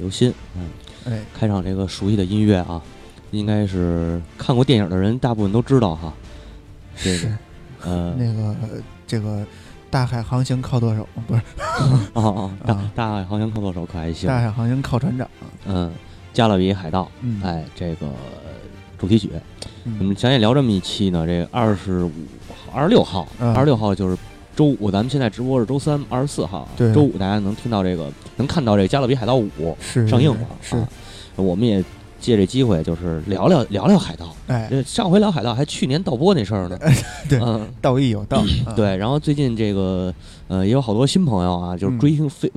刘鑫。嗯，哎，开场这个熟悉的音乐啊，应该是看过电影的人大部分都知道哈。这个是呃，那个这个大海航行靠舵手，不是 哦哦，大啊大海航行靠舵手可还行。大海航行靠船长。嗯，加勒比海盗，嗯，哎，这个主题曲，我嗯，们想也聊这么一期呢。这个二十五号、二十六号、嗯二十六号就是周五，咱们现在直播是周三，二十四号。对周五大家能听到这个，能看到这个《加勒比海盗五》是上映了。是啊，我们也借这机会，就是聊聊聊聊海盗。哎，上回聊海盗还去年盗播那事儿呢。对嗯，道义有道。啊，对。然后最近这个呃也有好多新朋友啊，就是嗯追听飞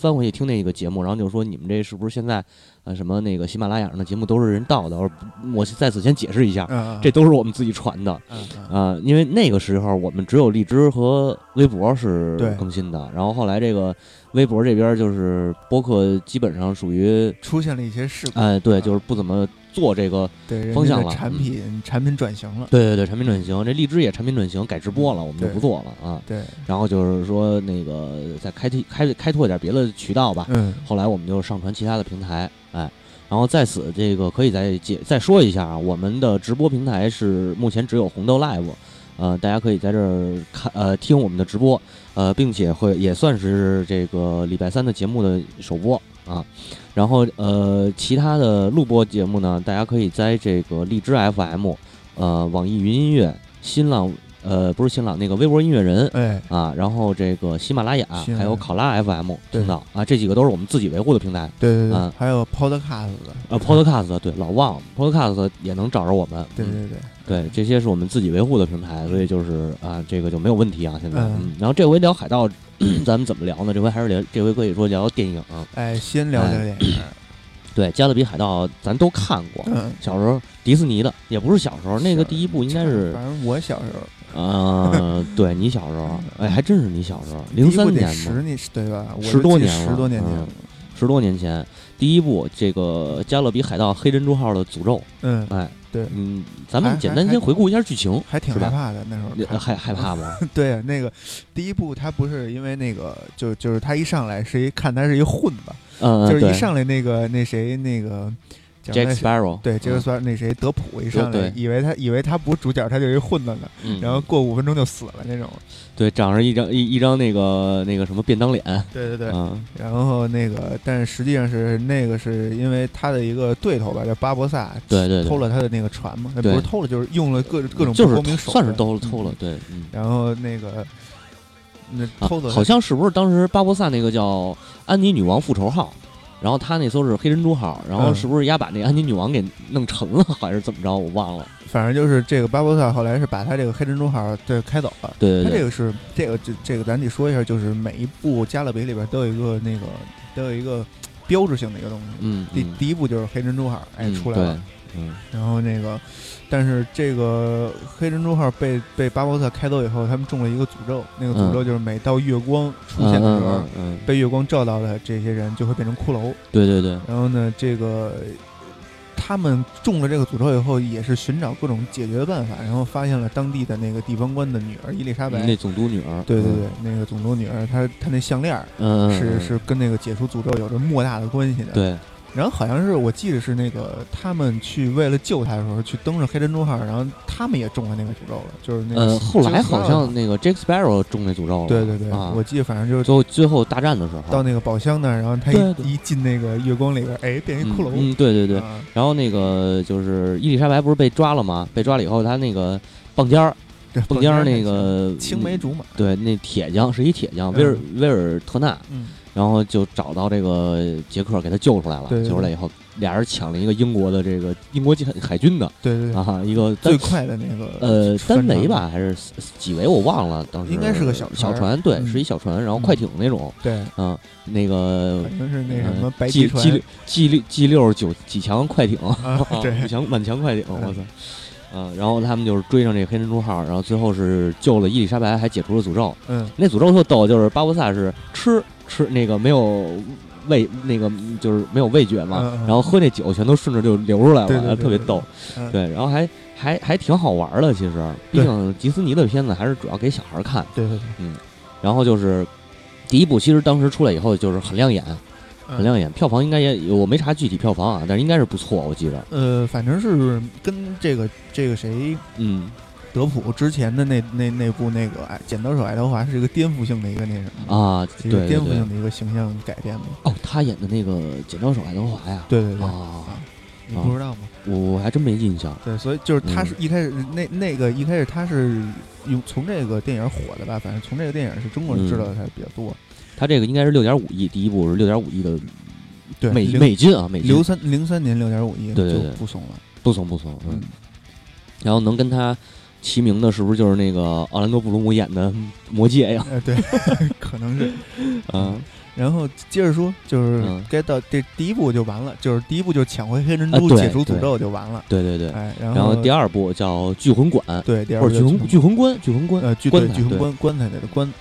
翻回去听那个节目，然后就说你们这是不是现在呃什么那个喜马拉雅上的节目都是人盗的？我说我在此先解释一下，嗯，这都是我们自己传的。啊，因为那个时候我们只有荔枝和微博是更新的，然后后来这个微博这边就是播客基本上属于，出现了一些事故，哎，对，就是不怎么做这个，对人方向了产嗯品产品转型了。对对对，产品转型，这荔枝也产品转型，改直播了，我们就不做了啊。对，然后就是说那个再开拓开开拓一点别的渠道吧。嗯，后来我们就上传其他的平台，哎，然后在此这个可以再解再说一下啊，我们的直播平台是目前只有红豆 Live，呃，大家可以在这儿看呃听我们的直播，呃，并且会也算是这个礼拜三的节目的首播啊。然后呃，其他的录播节目呢，大家可以在这个荔枝 FM，呃，网易云音乐、新浪呃不是新浪那个微博音乐人，哎，啊，然后这个喜马拉雅还有考拉 FM 对。听到啊，这几个都是我们自己维护的平台。对对对。嗯，还有 Podcast 的，呃，Podcast 对老忘了 Podcast 也能找着我们。嗯对对对，对，这些是我们自己维护的平台，所以就是啊，这个就没有问题啊。现在，嗯嗯，然后这回聊海盗，咱们怎么聊呢？这回还是聊，这回可以说聊电影。哎，先聊聊哎电影。对，《加勒比海盗》咱都看过，嗯，小时候迪士尼的，也不是小时候，那个第一部应该是反正我小时候，呃，对你小时候，哎，还真是你小时候，零三年嘛，十年对吧？十多年了十多年前。十多年前，第一部这个《加勒比海盗：黑珍珠号》的诅咒，嗯，哎，对嗯，咱们简单先回顾一下剧情，还挺害怕的那时候害害怕吗？对啊，那个第一部他不是因为那个，就就是他一上来是一看他是一混子，嗯，就是一上来那个那谁那个，Jack Sparrow，对杰克嗯。斯那谁德普一上来对以为他以为他不是主角，他就是一混子呢，嗯，然后过五分钟就死了那种。对，长着一张一一张那个那个什么便当脸，对对对，嗯，然后那个但是实际上是那个是因为他的一个对头吧，叫巴博萨，对对对。偷了他的那个船嘛，那不对。是偷了，就是用了各各种就是不光明手算是段嗯偷了偷了，对，嗯。然后那个那啊偷走他好像是不是当时巴博萨那个叫安妮女王复仇号，然后他那艘是黑珍珠号，然后嗯是不是丫把那安妮女王给弄沉了，还是怎么着？我忘了。反正就是这个巴博萨后来是把他这个黑珍珠号对开走了。对对对，他这个是这个这这个咱得说一下，就是每一部加勒比里边都有一个那个都有一个标志性的一个东西。嗯，第嗯第一部就是黑珍珠号，哎嗯出来了，对，嗯然后那个，但是这个黑珍珠号被被巴博特开走以后，他们中了一个诅咒，那个诅咒就是每到月光出现的时候，嗯嗯嗯，被月光照到的这些人就会变成骷髅。对对对，然后呢，这个他们中了这个诅咒以后，也是寻找各种解决办法，然后发现了当地的那个地方官的女儿伊丽莎白。那总督女儿，对对对，那个总督女儿，她她那项链儿嗯，嗯，是嗯。是跟那个解除诅咒有着莫大的关系的。对，然后好像是我记得是那个他们去为了救他的时候去登上黑珍珠号，然后他们也中了那个诅咒了，就是那个呃，后来好像那个 Jack Sparrow 中那诅咒了，对对对，啊，我记得反正就是最后最后大战的时候，到那个宝箱那儿，然后他对对。一一进那个月光里边，哎，变一骷髅。嗯，嗯对对对，啊。然后那个就是伊丽莎白不是被抓了吗？被抓了以后，他那个棒尖儿，对，棒尖儿那个青梅竹马。对，那铁匠是一铁匠，威尔威尔特纳，嗯，然后就找到这个杰克，给他救出来了。救出来以后，俩人抢了一个英国的这个英国海海军的对对对，啊，一个最快的那个呃单帆船？桅吧还是几桅我忘了，当时应该是个小小船对，嗯是一小船，然后嗯快艇那种，对，嗯，那个反正是那什嗯么白 G G 六 G 六 G 六九几强快艇，啊，对五，强满强快艇，嗯我操！嗯，然后他们就是追上这个黑珍珠号，然后最后是救了伊丽莎白，还解除了诅咒。嗯，那诅咒特逗，就是巴博萨是吃吃那个没有味，那个就是没有味觉嘛，嗯嗯然后喝那酒全都顺着就流出来了，对对对特别逗。嗯对，然后还还还挺好玩的，其实，毕竟迪斯尼的片子还是主要给小孩看。对对对，嗯然后就是第一部，其实当时出来以后就是很亮眼，嗯很亮眼，票房应该也我没查具体票房啊，但是应该是不错，我记着。呃，反正是跟这个这个谁嗯德普之前的那那那部那个哎剪刀手爱德华是一个颠覆性的一个那什么，啊，对对是一个颠覆性的一个形象改变嘛。哦，他演的那个剪刀手爱德华呀，对对对，啊，你不知道吗？我我还真没印象。对，所以就是他嗯是一开始那那个一开始他是用从这个电影火的吧，反正从这个电影是中国人知道的还是比较多。他这个应该是六点五亿，第一部是六点五亿的对，美美金啊，美金零三零三年六点五亿对对对不怂了。不怂不怂，嗯嗯，，然后能跟他齐名的，是不是就是那个奥兰多·布鲁姆演的魔戒呀？呃，对，可能是。嗯，然后接着说，就是嗯该到这第一步就完了，就是第一步就抢回黑珍珠，解除诅咒就完了。对对对。哎，然然后第二二部叫聚魂馆，对第二或者聚魂聚魂棺，聚魂棺，呃聚魂棺棺材里的棺。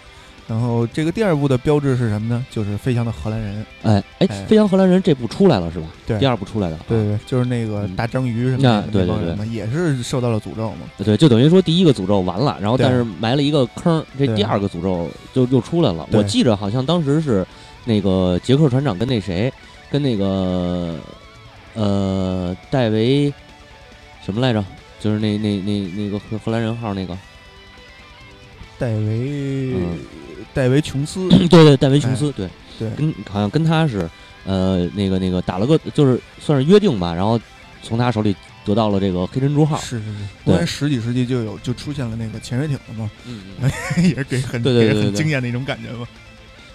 然后这个第二部的标志是什么呢？就是飞翔的荷兰人。哎哎，哎飞翔荷兰人这部出来了是吧？对第二部出来的。对对，就是那个嗯大章鱼什么的啊对对对也是受到了诅咒嘛。对，就等于说第一个诅咒完了，然后但是埋了一个坑，这第二个诅咒就又出来了。我记着好像当时是那个杰克船长跟那谁，跟那个呃戴维什么来着？就是那那那那个荷荷兰人号那个，戴维嗯戴维琼斯，对对，戴维琼斯，对，对。跟好像跟他是呃那个那个打了个就是算是约定吧，然后从他手里得到了这个黑珍珠号。是是是，对。公元十几世纪就有就出现了那个潜水艇了嘛，嗯，也是给很对对对对惊艳的一种感觉嘛。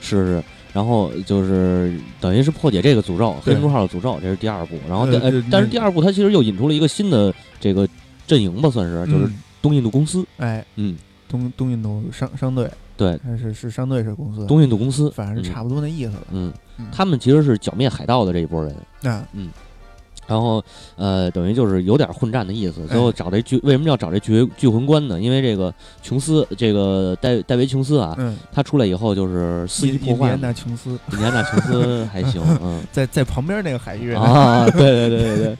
是是，然后就是等于是破解这个诅咒，黑珍珠号的诅咒，这是第二部。然后但是第二部它其实又引出了一个新的这个阵营吧，算是就是嗯。东印度公司。哎，嗯，东东印度商商队对，但是是商队是公司，东印度公司，反正是差不多那意思了。嗯，嗯。他们其实是剿灭海盗的这一波人。那然后，呃，等于就是有点混战的意思。最后哎找这聚，为什么要找这聚聚魂关呢？因为这个琼斯，这个戴戴维琼斯啊，嗯，他出来以后就是肆意印印第安破坏嘛。纳琼斯印第安纳琼斯还行，嗯，在在旁边那个海域呢，啊，对对对对对。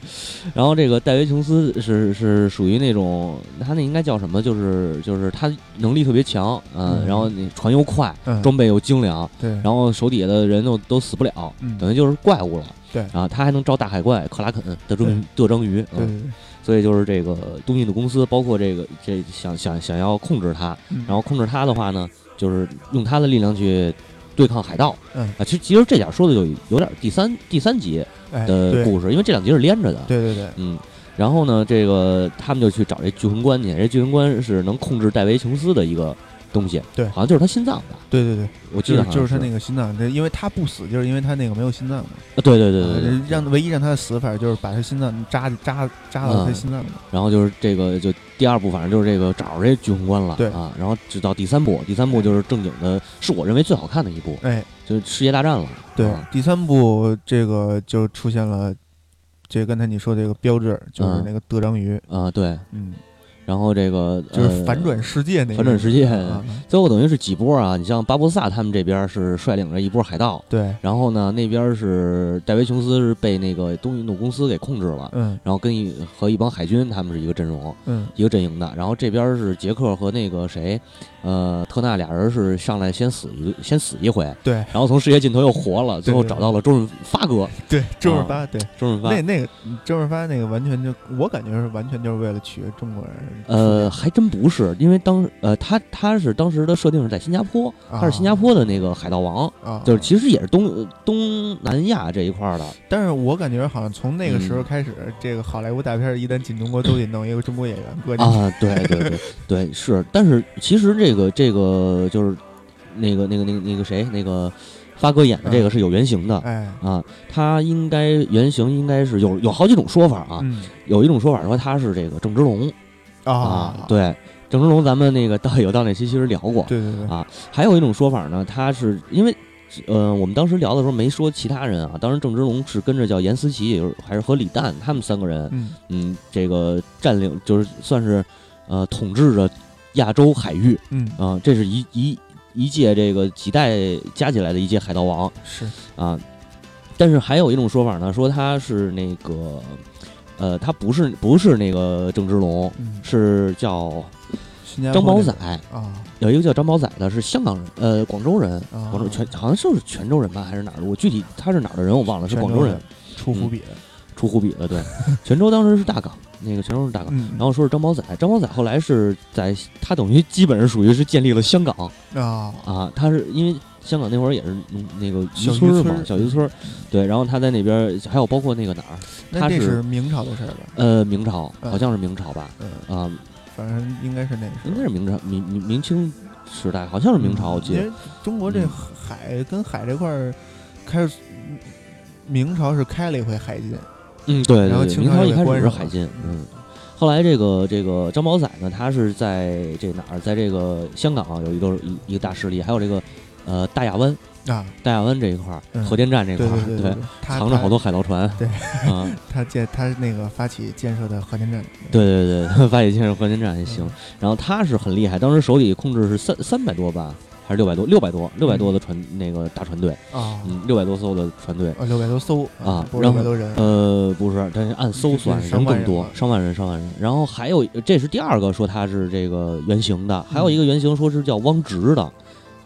然后这个戴维琼斯是是属于那种，他那应该叫什么？就是就是他能力特别强，嗯，嗯然后你船又快，嗯，装备又精良，对，然后手底下的人都都死不了，嗯等于就是怪物了。对。啊，他还能招大海怪克拉肯、德州德章鱼，嗯，所以就是这个东印度公司，包括这个这想想想要控制他，嗯。然后控制他的话呢，就是用他的力量去对抗海盗。嗯。啊，其实其实这点说的就有点第三第三集的故事，因为这两集是连着的。对对对，嗯，然后呢，这个他们就去找这巨魂官去，这巨魂官是能控制戴维琼斯的一个东西，对。好像就是他心脏吧，对对对，我记得就是他那个心脏，这因为他不死，就是因为他那个没有心脏嘛。啊对对对对让唯一让他的死法就是把他心脏扎扎扎到他嗯心脏里。然后就是这个就第二部，反正就是这个找着这聚魂棺了，对。啊，然后直到第三部，第三部就是正经的，是我认为最好看的一部，哎，就是世界大战了，对啊，第三部这个就出现了，这刚才你说这个标志就是嗯。那个德章鱼，啊对，嗯，然后这个就是反转呃世界那个反转世界。啊，最后等于是几波啊，你像巴博萨他们这边是率领着一波海盗，对，然后呢那边是戴维琼斯是被那个东印度公司给控制了，嗯。然后跟一和一帮海军他们是一个阵容，嗯。一个阵营的，然后这边是杰克和那个谁，呃，特纳俩人是上来先死一先死一回，对。然后从世界尽头又活了，最后找到了周润发。哥，对，周润发，对，周润发，那那个周润发那个完全就我感觉是完全就是为了取悦中国人，呃，还真不是，因为当呃他他是当时的设定是在新加坡，啊。他是新加坡的那个海盗王，啊，就是其实也是东东南亚这一块儿的，但是我感觉好像从那个时候嗯开始，这个好莱坞大片一旦进中国，都得弄一个中国演员过去。啊，对对对对是，但是其实这个这个就是那个那个那个那个谁那个发哥演的这个是有原型的哎，啊，他应该原型应该是有有好几种说法啊，嗯。有一种说法说他是这个郑芝龙啊啊，，对，郑芝龙咱们那个 到有道那期其实聊过，对对对，啊。还有一种说法呢，他是因为。呃，我们当时聊的时候没说其他人啊，当时郑芝龙是跟着叫严思琪，也就是还是和李诞他们三个人，嗯。嗯，这个占领就是算是呃统治着亚洲海域嗯啊、这是一一一届这个几代加起来的一届海盗王是，啊。但是还有一种说法呢，说他是那个呃，他不是不是那个郑芝龙，嗯，是叫张宝仔，啊有一个叫张宝仔的，是香港人，呃，广州人，啊，广州泉好像就是泉州人吧，还是哪儿的？我具体他是哪儿的人我忘了，是广州人，出伏笔的，出湖笔的，对，泉州当时是大港，那个泉州是大哥。嗯，然后说是张宝仔，张宝仔后来是在他等于基本上属于是建立了香港啊啊，他是因为香港那会儿也是嗯那个渔小渔村儿嘛村，儿小渔村儿，对，然后他在那边儿还有包括那个哪儿，那这他是是明朝的事儿吧？呃，明朝嗯好像是明朝吧，嗯，啊，反正应该是那应该是明朝明明明清时代，好像是明朝，我记得中国这嗯海跟海这块儿开始，明朝是开了一回海禁，嗯，对对对，然后清朝明朝一开始是海禁，嗯。后来这个这个张宝仔呢，他是在这哪儿，在这个香港有一个一一个大势力，还有这个呃大亚湾，啊，大亚湾这一块儿，嗯核电站这块儿，对藏着好多海盗船，对啊，他建他那个发起建设的核电站，对对对，发起建设核电站也行嗯。然后他是很厉害，当时手里控制是三三百多吧，还是六百多？六百多，六百多的船那个大船队，啊，嗯，六百多艘的船队。呃，六百多艘啊不是然后六百多人，呃，不是，但是按艘算人人更多，上万人，上万人。然后还有，这是第二个说他是这个原型的，还有一个原型说是叫汪直的。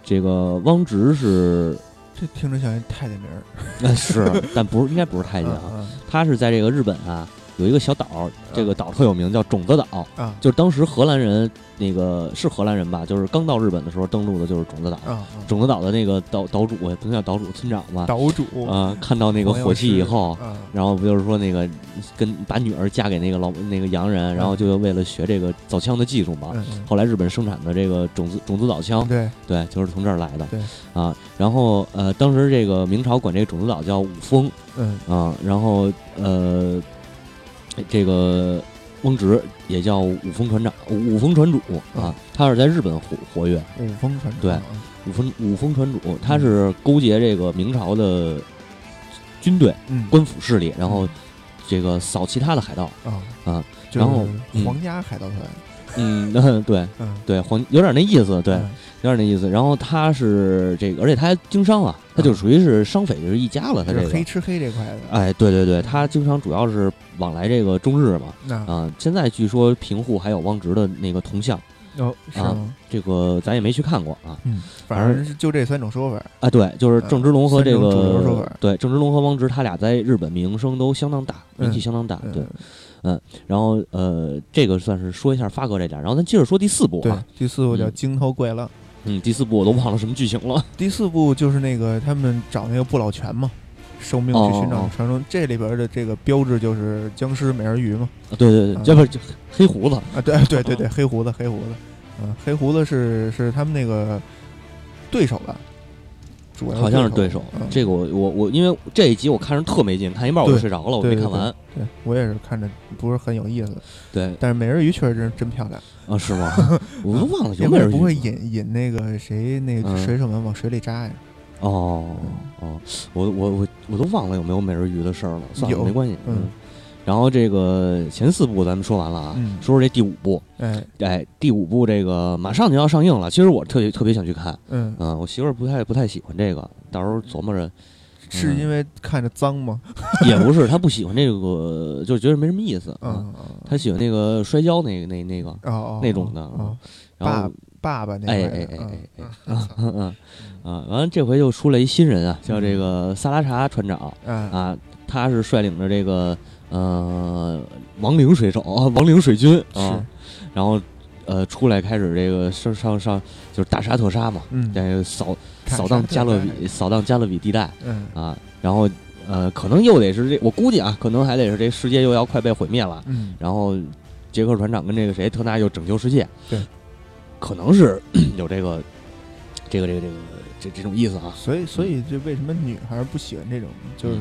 这个汪直是，这听着像一太监名儿，呃是，但不是，应该不是太监啊。啊他是在这个日本啊，有一个小岛，这个岛特有名，叫种子岛。啊。就是当时荷兰人那个是荷兰人吧，就是刚到日本的时候登陆的就是种子岛。啊啊，种子岛的那个岛岛主也不能叫岛主，村长吧，岛主。啊、看到那个火器以后，啊。然后不就是说那个跟把女儿嫁给那个老那个洋人，然后就为了学这个造枪的技术嘛。嗯。嗯后来日本生产的这个种子种子岛枪，对。对，就是从这儿来的。对。啊，然后呃，当时这个明朝管这个种子岛叫五峰。嗯。啊，然后呃，这个翁直也叫五峰船长、五峰船主啊，他是在日本活活跃。五峰船长。对啊。五峰五峰船主，他是勾结这个明朝的军队、嗯。官府势力，然后这个扫其他的海盗。啊啊，然后嗯。皇家海盗团，嗯，对嗯对，黄有点那意思，对，嗯有点那意思。然后他是这个，而且他还经商啊，他就属于是商匪就是一家了，他这个。黑吃黑这块的，哎，对对对，他经商主要是往来这个中日嘛，啊，现在据说平户还有汪直的那个铜像，哦是啊吗？这个咱也没去看过啊。嗯，反正就这三种说法，啊，对，就是郑芝龙和这个法对郑芝龙和汪直，他俩在日本名声都相当大，名气嗯相当大。对，嗯然后呃，这个算是说一下发哥这点，然后咱接着说第四部对啊，，第四部叫嗯惊涛怪浪，嗯，第四部我都忘了什么剧情了。第四部就是那个他们找那个不老泉嘛，受命去寻哦哦哦。找传说，这里边的这个标志就是僵尸美人鱼嘛，啊对对对，嗯这不是就黑胡子啊对对对对，黑胡子黑胡子，嗯，黑胡子是是他们那个对手吧，主要好像是对手。嗯这个我我我，因为这一集我看着特没劲，看一半我就睡着了，我没看完。对我也是看着不是很有意思，对但是美人鱼确实真真漂亮，啊，是吗？我都忘了有应美人鱼不会引引那个谁那个嗯水手们往水里扎呀？哦哦，我我我我都忘了有没有美人鱼的事儿了，算了，没关系。嗯然后这个前四部咱们说完了啊，嗯。说说这第五部。哎。哎，第五部这个马上就要上映了，其实我特别特别想去看。嗯，嗯，我媳妇儿不太不太喜欢这个，到时候琢磨着，是因为看着脏吗？也不是她不喜欢这个，就觉得没什么意思。嗯，她喜欢那个摔跤那个那那个，那种的哦，然后爸爸那哎哎哎哎嗯。哎，嗯嗯啊，完了这回又出来一新人啊，叫这个萨拉查船长。啊，他是率领着这个呃亡灵水手啊，亡灵水军啊是，然后呃出来开始这个上上上就是大杀特杀嘛，嗯。这扫扫荡加勒比扫荡加勒比地带嗯。啊，然后呃可能又得是这我估计啊，可能还得是这世界又要快被毁灭了，嗯。然后杰克船长跟这个谁特纳又拯救世界，对，可能是 有这个这个这个这个这这这种意思啊。所以，所以这为什么女孩不喜欢这种，就是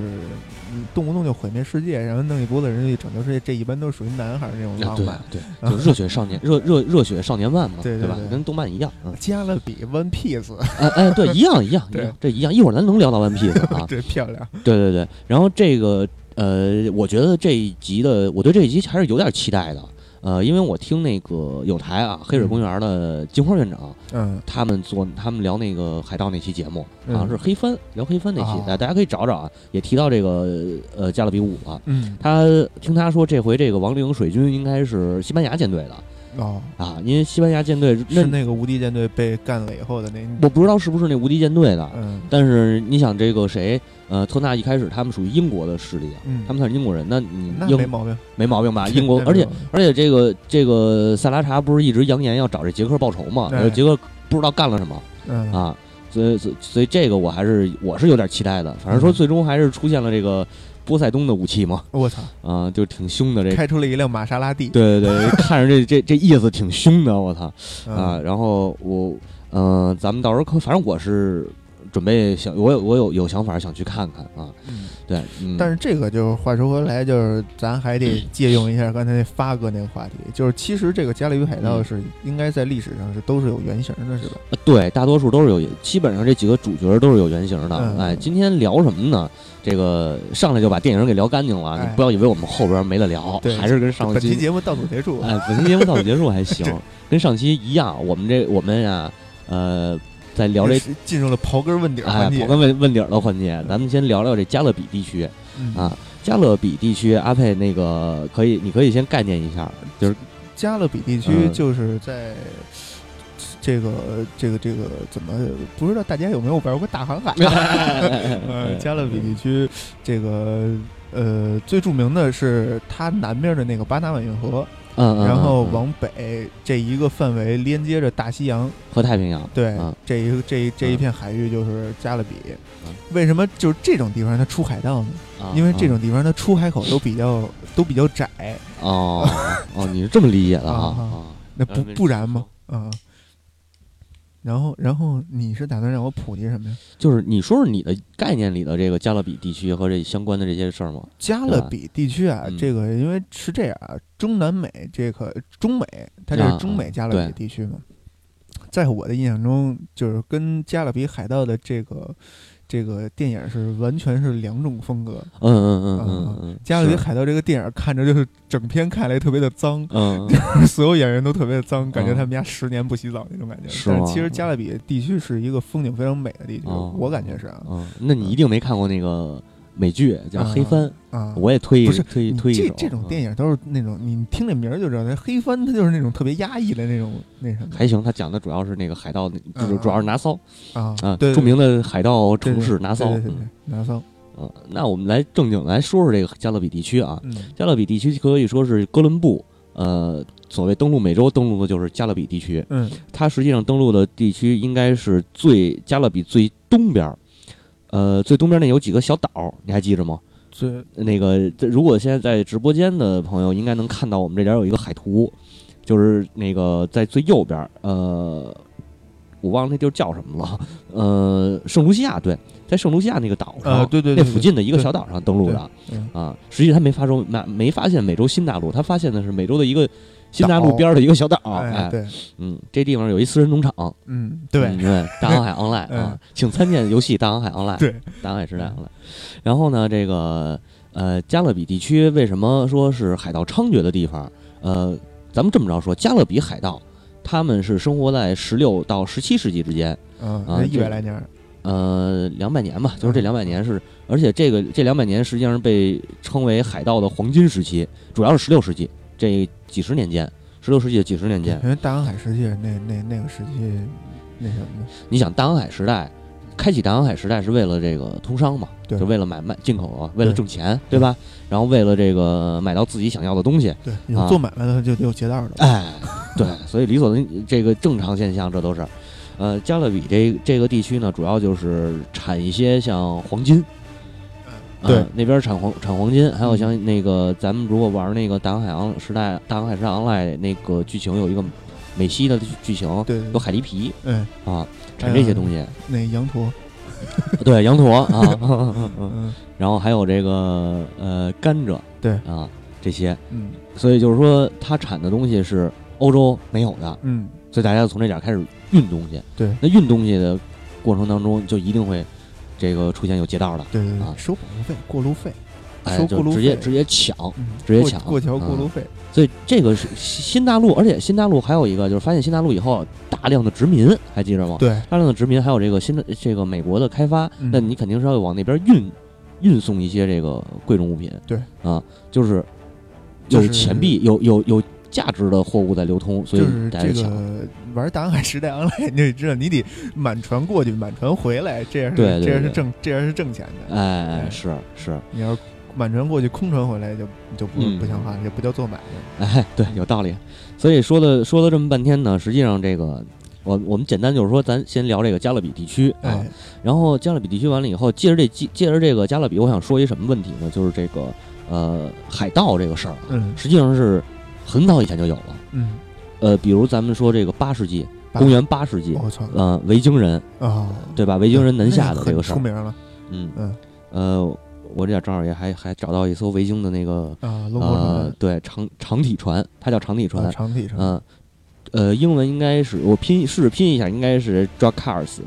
嗯动不动就毁灭世界，然后弄一波子人去拯救世界，这一般都属于男孩儿那种浪漫。对，就热血少年热热热血少年漫嘛，吧？对对对跟动漫一样，嗯，加勒比 One Piece，哎哎，对，一样一样一对样，这一样。一会儿咱能聊到 One Piece 啊，对，漂亮。对对对。然后这个呃，我觉得这一集的，我对这一集还是有点期待的。呃，因为我听那个有台啊，黑水公园的金花院长，嗯他们做他们聊那个海盗那期节目，好像嗯。是黑帆聊黑帆那期，哦。大大家可以找找啊，也提到这个呃加勒比五了。嗯。他听他说，这回这个亡灵水军应该是西班牙舰队的哦，啊，因为西班牙舰队那是那个无敌舰队被干了以后的那我不知道是不是那无敌舰队的，嗯。但是你想这个谁呃特纳一开始他们属于英国的势力啊，嗯，他们算是英国人，那你那英没毛病。没毛病吧？英国，而且而且这个这个萨拉查不是一直扬言要找这杰克报仇嘛？对然后杰克不知道干了什么。嗯啊，所以所以这个我还是我是有点期待的。反正说嗯最终还是出现了这个波塞冬的武器嘛，我操，啊，就挺凶的这个。开出了一辆玛莎拉蒂。对对对，看着这这这意思挺凶的，我操嗯啊！然后我嗯、呃咱们到时候可反正我是准备想我有我有有想法想去看看啊。嗯对，嗯，但是这个就是话说回来，就是咱还得借用一下刚才那发哥那个话题，就是其实这个《加勒比海盗》嗯是应该在历史上是都是有原型的，是吧？呃对，大多数都是有，基本上这几个主角都是有原型的。嗯哎，今天聊什么呢？这个上来就把电影给聊干净了，哎你不要以为我们后边没得聊，还是跟上期本期节目到此结束。哎，本期节目到此结束还行，跟上期一样。我们这我们呀，呃，在聊这进入了刨根问底儿哎环节。刨根问问底儿的环节，咱们先聊聊这加勒比地区。嗯。啊。加勒比地区，阿佩那个可以，你可以先概念一下，就是加勒比地区嗯。就是在这个这个这个怎么不知道大家有没有玩过大航海？呃，加勒比地区这个呃最著名的是它南边的那个巴拿马运河，嗯，嗯然后往北这一个范围连接着大西洋。和太平洋，对嗯，这一个这一这一嗯片海域就是加勒比嗯。为什么就是这种地方它出海盗呢？啊因为这种地方它出海口都比较都比较窄，哦哦，你是这么理解的啊那不不然吗？啊。然后，然后你是打算让我普及什么呀？就是你说说你的概念里的这个加勒比地区和这相关的这些事儿吗？加勒比地区啊，嗯这个因为是这样啊，中南美这个中美，它这啊是中美加勒比地区嘛。在我的印象中，就是跟加勒比海盗的这个这个电影是完全是两种风格。嗯嗯嗯嗯嗯，加勒比海盗这个电影看着就是整片看来特别的脏，嗯 所有演员都特别的脏，感觉嗯。他们家十年不洗澡那种感觉。是但是其实加勒比地区是一个风景非常美的地区，哦。我感觉是啊。嗯，那你一定没看过那个美剧叫《黑帆》，啊。我也推一不是推一推一手。这这种电影影都是那种你听这名儿就知道，那黑帆它就是那种特别压抑的那种那什么还行，他讲的主要是那个海盗，就是嗯主要是拿骚啊啊，对著名的海盗城市拿骚。拿骚，嗯，那我们来正经来说说这个加勒比地区啊。嗯加勒比地区可以说是哥伦布，呃，所谓登陆美洲，登陆的就是加勒比地区。嗯它实际上登陆的地区应该是最加勒比最东边儿，呃，最东边那有几个小岛，你还记着吗？最那个，这如果现在在直播间的朋友应该能看到，我们这点有一个海图，就是那个在最右边，呃，我忘了那地儿叫什么了，呃，圣卢西亚，对，在圣卢西亚那个岛上，啊对对对那附近的一个小岛上登陆的嗯啊。实际他没发生，没没发现美洲新大陆，他发现的是美洲的一个新大陆边儿的一个小岛，哎哎，对。嗯，这地方有一私人农场，嗯对。嗯对，大航海 online 嗯。啊，请参见游戏大航海 online，对，大航海时代 online。然后呢，这个呃，加勒比地区为什么说是海盗猖獗的地方？呃，咱们这么着说，加勒比海盗他们是生活在十六到十七世纪之间，嗯啊这一百来年儿，呃，两百年吧，就是这嗯。两百年是，而且这个这两百年实际上被称为海盗的黄金时期，主要是十六世纪这几十年间，十六世纪的几十年间，因为大航海时期那那那个时期那什么，你想大航海时代，开启大航海时代是为了这个通商嘛，对就为了买卖进口啊，为了挣钱，对吧？然后为了这个买到自己想要的东西，对，啊有做买卖的就得有劫道的，哎，对，所以理所当这个正常现象，这都是。呃，加勒比这这个地区呢，主要就是产一些像黄金，呃对那边产黄产黄金，还有像那个咱们如果玩那个大航海洋时代大航海时代 online 那个剧情有一个美西的剧情，对，有海狸皮嗯，啊，产这些东西。那羊驼，对，羊驼啊，嗯。然后还有这个呃甘蔗，对。啊这些，嗯。所以就是说它产的东西是欧洲没有的，嗯，所以大家要从这点开始运东西。对。那运东西的过程当中，就一定会这个出现有劫道的，对对啊。对，收保护费、过路费，哎，收过路就直接费直接抢。嗯，直接抢。过过桥过嗯路费，所以这个是新大陆，而且新大陆还有一个就是发现新大陆以后大量的殖民，还记着吗？对，大量的殖民，还有这个新的这个美国的开发，嗯。那你肯定是要往那边运运送一些这个贵重物品。对。啊，就是就是有钱币，有有有价值的货物在流通，所以就是这大家抢。个玩大航海时代 online，你就知道你得满船过去，满船回来，这样是对对对这样是挣这样是挣钱的。哎，哎是是，你要是满船过去，空船回来就就不、嗯不像话，这不叫做买卖。哎，对，有道理。所以说的说了这么半天呢，实际上这个我我们简单就是说，咱先聊这个加勒比地区啊。哎，然后加勒比地区完了以后，借着这借借着这个加勒比，我想说一什么问题呢？就是这个呃海盗这个事儿啊，嗯实际上是很早以前就有了。嗯，呃，比如咱们说这个八世纪，公元八世纪，我操呃，维京人啊，对吧？维京人南下的这个事儿，出名了。嗯嗯呃，我这点正好也还还找到一艘维京的那个啊，龙呃，对长长体船，它叫长体船船，，长体船，嗯。呃，英文应该是我拼试着拼一下，应该是 Drakars，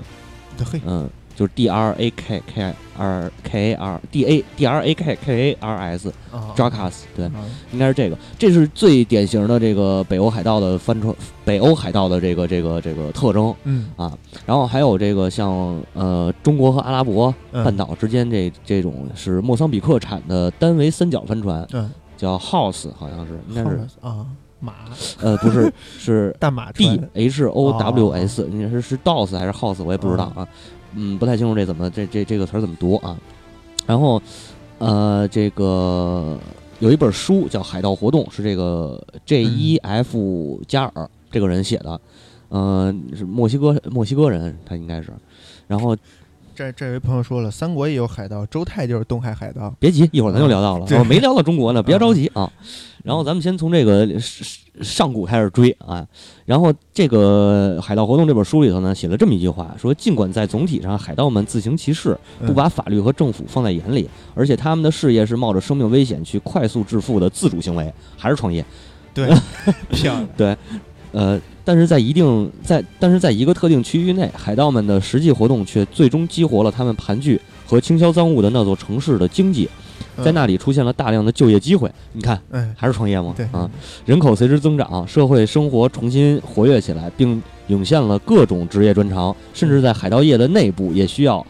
对嘿，嗯，就是 D R A K K R K A R D A D R A K K A R S 啊 Drakas，对，啊。应该是这个，这是最典型的这个北欧海盗的帆船，北欧海盗的这个这个这个特征嗯。啊。然后还有这个像呃中国和阿拉伯嗯。半岛之间这这种是莫桑比克产的单桅三角帆船，嗯，叫 House，好像是应该是。啊马。呃不是 是大马 D 船 H O W S，你是是 DOS 还是 House，我也不知道啊，嗯，不太清楚这怎么这这这个词儿怎么读啊。然后呃，这个有一本书叫《海盗活动》，是这个 J 嗯 E F 加尔这个人写的，嗯、是墨西哥墨西哥人，他应该是。然后这这位朋友说了，三国也有海盗，周泰就是东海海盗。别急，一会儿咱就聊到了，对我没聊到中国呢，别着急啊。然后咱们先从这个上上古开始追啊。然后这个《海盗活动》这本书里头呢，写了这么一句话，说尽管在总体上海盗们自行其事，不嗯把法律和政府放在眼里，而且他们的事业是冒着生命危险去快速致富的自主行为，还是创业。对，漂亮。呃，但是在一定在，但是在一个特定区域内，海盗们的实际活动却最终激活了他们盘踞和倾销赃物的那座城市的经济，在那里出现了大量的就业机会。你看，嗯，还是创业吗？对啊，人口随之增长，社会生活重新活跃起来，并涌现了各种职业专长，甚至在海盗业的内部也需要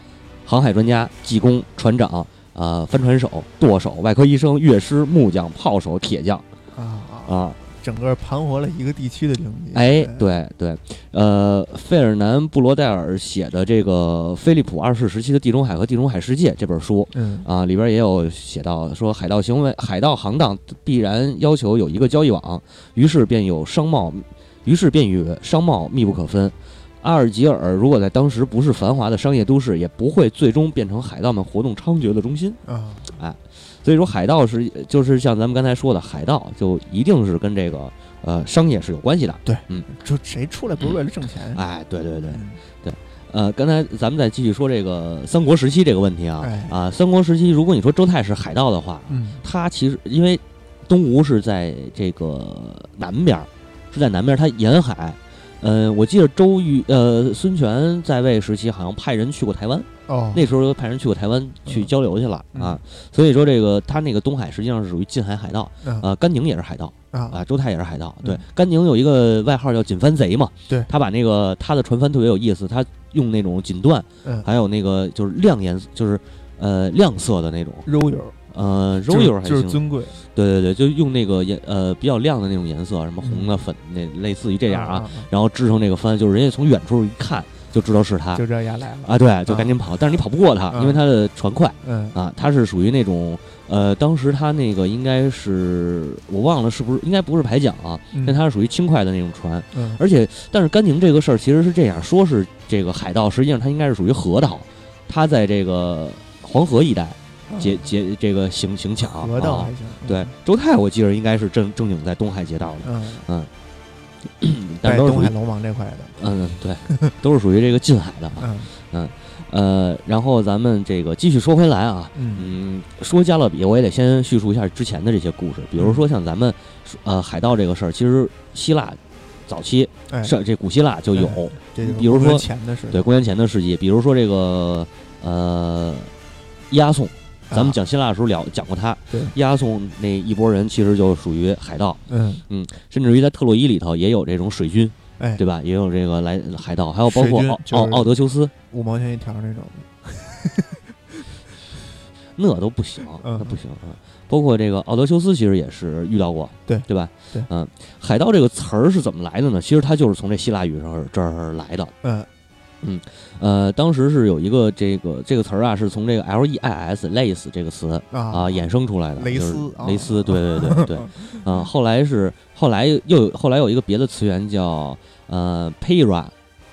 航海专家、技工、船长、呃帆船手、舵手、外科医生、乐师、木匠、炮手、铁匠啊啊，啊。整个盘活了一个地区的经济。哎，对对，呃，费尔南·布罗代尔写的这个《菲利普二世时期的地中海和地中海世界》这本书嗯啊，里边也有写到说，海盗行为、海盗行当必然要求有一个交易网，于是便有商贸，于是便与商贸密不可分。阿尔及尔如果在当时不是繁华的商业都市，也不会最终变成海盗们活动猖獗的中心。啊，所以说，海盗是就是像咱们刚才说的，海盗就一定是跟这个呃商业是有关系的。对，嗯就谁出来不是为了挣钱？哎，对对对，对呃，刚才咱们再继续说这个三国时期这个问题啊哎啊，三国时期，如果你说周泰是海盗的话，嗯他其实因为东吴是在这个南边儿，是在南边儿，他沿海。呃，我记得周瑜呃孙权在位时期好像派人去过台湾，哦，那时候派人去过台湾去嗯交流去了、嗯。啊，所以说这个他那个东海实际上是属于近海海盗，啊呃，甘宁也是海盗，啊。啊，周泰也是海盗。对嗯，甘宁有一个外号叫锦帆贼嘛。对。他把那个他的船帆特别有意思，他用那种锦缎，嗯。还有那个就是亮颜色，就是呃亮色的那种，肉油呃就是柔油还行。就是尊贵。对对对，就用那个颜呃比较亮的那种颜色，什么红的、粉那类似于这样啊，啊，然后制成这个帆，就是人家从远处一看就知道是他。就这样来了。啊，对，就赶紧跑，但是你跑不过他，啊。因为他的船快。嗯。啊，他是属于那种，呃，当时他那个应该是我忘了是不是，应该不是排桨啊，嗯。但他是属于轻快的那种船，嗯。而且但是甘宁这个事儿其实是这样，说是这个海盗，实际上他应该是属于河道，他在这个黄河一带劫劫这个行行抢，啊河道还行。对，周泰我记得应该是正正经在东海劫道的，嗯。嗯，但是都是属于在东海龙王这块的，嗯对，都是属于这个近海的啊。嗯。呃，然后咱们这个继续说回来啊，嗯。嗯，说加勒比，我也得先叙述一下之前的这些故事，比如说像咱们呃海盗这个事儿，其实希腊早期哎，是这古希腊就有，比如说对公元前的世纪，比如说这个呃伊阿宋，咱们啊讲希腊的时候聊讲过他，对伊阿宋那一拨人其实就属于海盗，嗯甚至于在特洛伊里头也有这种水军，哎，对吧？也有这个来海盗，还有包括奥奥奥德修斯，五毛钱一条那种，那都不行，嗯那不行啊。包括这个奥德修斯，其实也是遇到过，对对吧？对嗯，海盗这个词儿是怎么来的呢？其实它就是从这希腊语上这儿来的。嗯呃，当时是有一个这个这个词儿啊，是从这个 L E I S 类似这个词啊啊衍生出来的，就是蕾丝啊蕾丝，对对对对，嗯，后来是后来又有后来有一个别的词源叫呃 Para。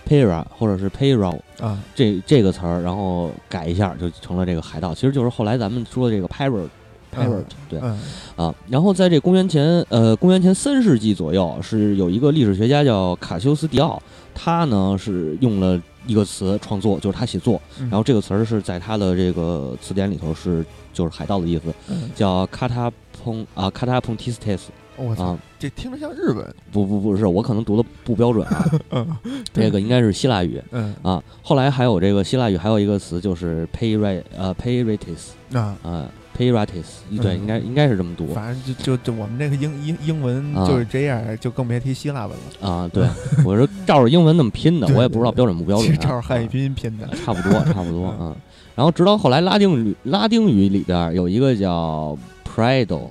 Para 或者是 Payroll 啊这这个词儿，然后改一下就成了这个海盗，其实就是后来咱们说的这个 pirate pirate，、对嗯啊。然后在这公元前呃公元前三世纪左右，是有一个历史学家叫卡修斯迪奥，他呢是用了一个词创作，就是他写作，嗯。然后这个词儿是在他的这个词典里头是就是海盗的意思，嗯，叫卡塔蓬啊卡塔蓬提斯特斯。我操啊，，这听着像日本，不不不是，我可能读的不标准啊，嗯这个应该是希腊语。嗯。啊。后来还有这个希腊语还有一个词就是 payra 呃 payrates 啊。啊 payrates，对，嗯应该应该是这么读反正就就就我们这个英英英文啊就是这样，就更别提希腊文了。啊。对，我是照着英文那么拼的，我也不知道标准不标其准照着汉语啊拼音拼的。差不多，差不多，嗯。然后直到后来拉丁语拉丁语里边有一个叫 prado。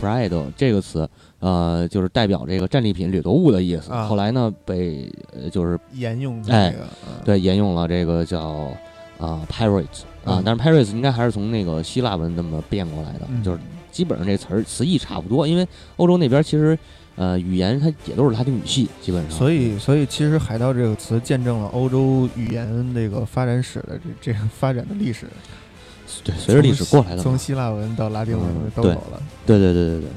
prado 这个词，呃，就是代表这个战利品、掠夺物的意思。啊后来呢，被呃就是沿用哎这个，嗯对沿用了这个叫啊、pirate 啊嗯，但是 pirates 应该还是从那个希腊文那么变过来的，嗯就是基本上这词儿词义差不多，因为欧洲那边其实呃语言它也都是拉丁语系，基本上。所以，所以其实“海盗”这个词见证了欧洲语言这个发展史的这这个发展的历史，对，随着历史过来的从。希腊文到拉丁文都有了。对对对对对，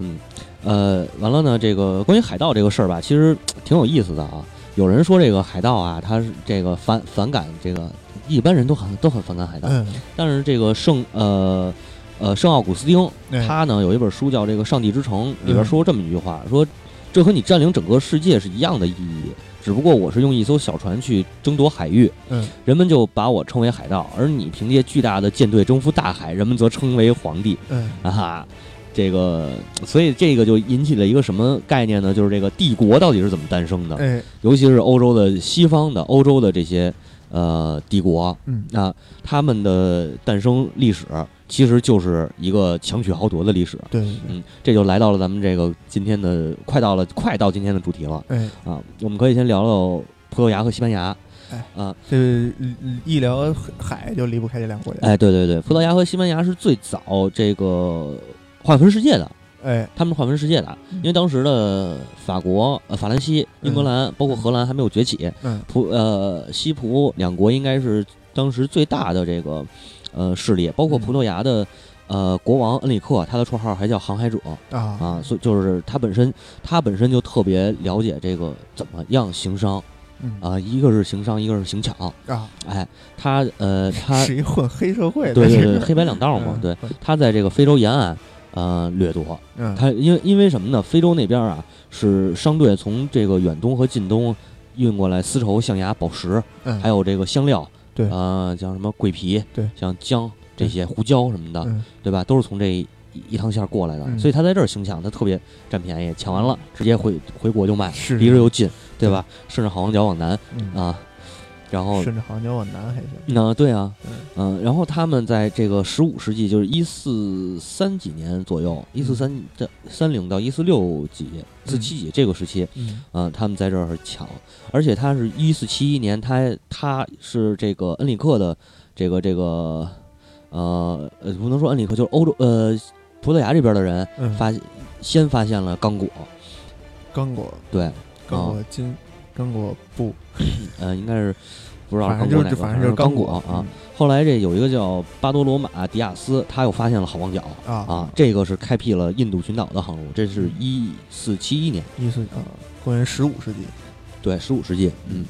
嗯，呃，完了呢，这个关于海盗这个事儿吧，其实 挺有意思的啊。有人说这个海盗啊，他是这个反反感这个一般人都很都很反感海盗，嗯，但是这个圣呃呃圣奥古斯丁哎他呢有一本书叫这个《上帝之城》，里边嗯。说过这么一句话，说这和你占领整个世界是一样的意义，只不过我是用一艘小船去争夺海域，嗯，人们就把我称为海盗，而你凭借巨大的舰队征服大海，人们则称为皇帝。嗯。啊哈，这个，所以这个就引起了一个什么概念呢？就是这个帝国到底是怎么诞生的？哎，尤其是欧洲的西方的欧洲的这些呃帝国嗯那，他们的诞生历史其实就是一个强取豪夺的历史。对对对，嗯，这就来到了咱们这个今天的快到了快到今天的主题了哎，啊！我们可以先聊聊葡萄牙和西班牙。哎啊，这嗯一聊海就离不开这两个国家。哎，对对对，葡萄牙和西班牙是最早这个划分世界的。哎，他们是划分世界的，因为当时的法国、呃法兰西、英格兰，包括荷兰还没有崛起，嗯。葡呃西葡两国应该是当时最大的这个呃势力，包括嗯。葡萄牙的呃国王恩里克，他的绰号还叫航海者。啊。啊，所以就是他本身他本身就特别了解这个怎么样行商。嗯。啊，一个是行商，一个是行抢，啊，哎，他呃他 是一混黑社会的。对对对黑白两道嘛，嗯。对，他在这个非洲沿岸呃掠夺。嗯，它因为因为什么呢？非洲那边啊是商队从这个远东和近东运过来丝绸、象牙、宝石，嗯。还有这个香料，对。呃，像什么桂皮，对，像姜这些胡椒什么的，嗯。对吧？都是从这一一趟线儿过来的，嗯。所以他在这儿行抢，他特别占便宜，抢完了直接回回国就卖，是。离着又近，对吧？顺着好望角往南嗯，啊，然后顺着航角往南还行。那对啊嗯，嗯，然后他们在这个十五世纪，就是一四三几年左右，一四三这三零到一四六几、四七几这个时期，嗯。嗯，他们在这儿抢，而且他是一四七一年，他他是这个恩里克的这个这个呃呃，不能说恩里克，就是欧洲呃葡萄牙这边的人嗯，发先发现了刚果，刚果。对，刚啊。果金刚果布，呃，应该是不知道反正刚果哪个，就是反正就是刚果啊。后来这有一个叫巴多罗马迪亚斯，他又发现了好望角啊啊，这个是开辟了印度群岛的航路，这是一四七一年，一四啊，公元十五世纪，对，十五世纪，嗯。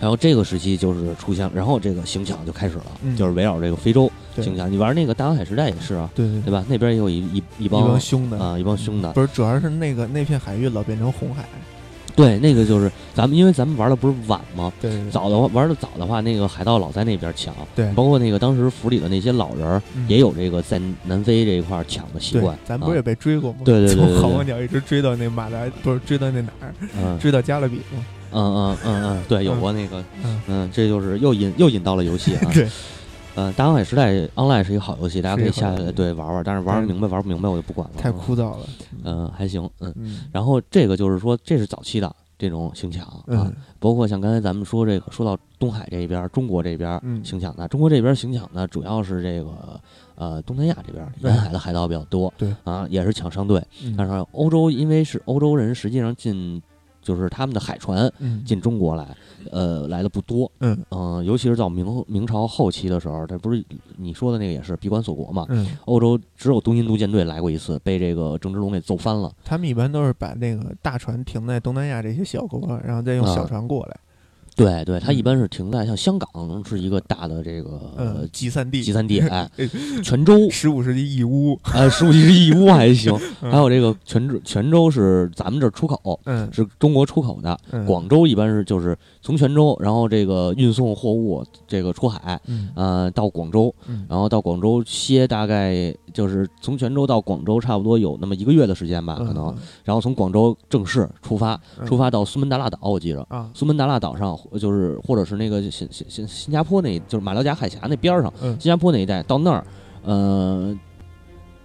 然后这个时期就是出现，然后这个行抢就开始了，嗯就是围绕这个非洲对行抢。你玩那个大航海时代也是啊，对对对吧？那边也有一一一帮凶的啊，一帮凶的。不是，主要是那个那片海域老变成红海，对，那个就是咱们，因为咱们玩的不是晚吗？对对对早的话玩的早的话，那个海盗老在那边抢，对，包括那个当时府里的那些老人也有这个在南非这一块儿抢的习对惯。啊咱不是也被追过吗？对对对对对从好望角一直追到那马来，不是追到那哪儿，嗯追到加勒比吗？嗯嗯嗯嗯，对，有嗯过那个，嗯嗯，这就是又引又引到了游戏啊。对，呃，大航海时代 Online 是一个好游戏，大家可以下来对玩玩，但是玩明白玩不明白我就不管了。太枯燥了。嗯，还行，嗯。嗯然后这个就是说，这是早期的这种行抢啊，嗯包括像刚才咱们说这个，说到东海这边，中国这边嗯行抢的，中国这边行抢的，主要是这个呃东南亚这边对沿海的海盗比较多，对啊，也是抢商队。嗯但是欧洲因为是欧洲人，实际上进就是他们的海船嗯进中国来，呃，来的不多，嗯嗯、尤其是到明明朝后期的时候，这不是你说的那个也是闭关锁国嘛？嗯，欧洲只有东印度舰队来过一次，被这个郑芝龙给揍翻了。他们一般都是把那个大船停在东南亚这些小国，然后再用啊小船过来。对对，它嗯一般是停在像香港是一个大的这个嗯，集散地，集散地，哎，泉州，十五世纪义乌，呃，十五世纪义乌还行，嗯。还有这个泉州，泉州是咱们这儿出口，嗯，是中国出口的。嗯。广州一般是就是从泉州，然后这个运送货物，这个出海，嗯。呃，到广州，嗯。然后到广州歇大概就是从泉州到广州差不多有那么一个月的时间吧，可能，然后从广州正式出发，嗯。出发到苏门答腊岛，我记着。啊，苏门答腊岛上，就是或者是那个新新新新加坡那，就是马六甲海峡那边儿上，嗯新加坡那一带，到那儿，呃，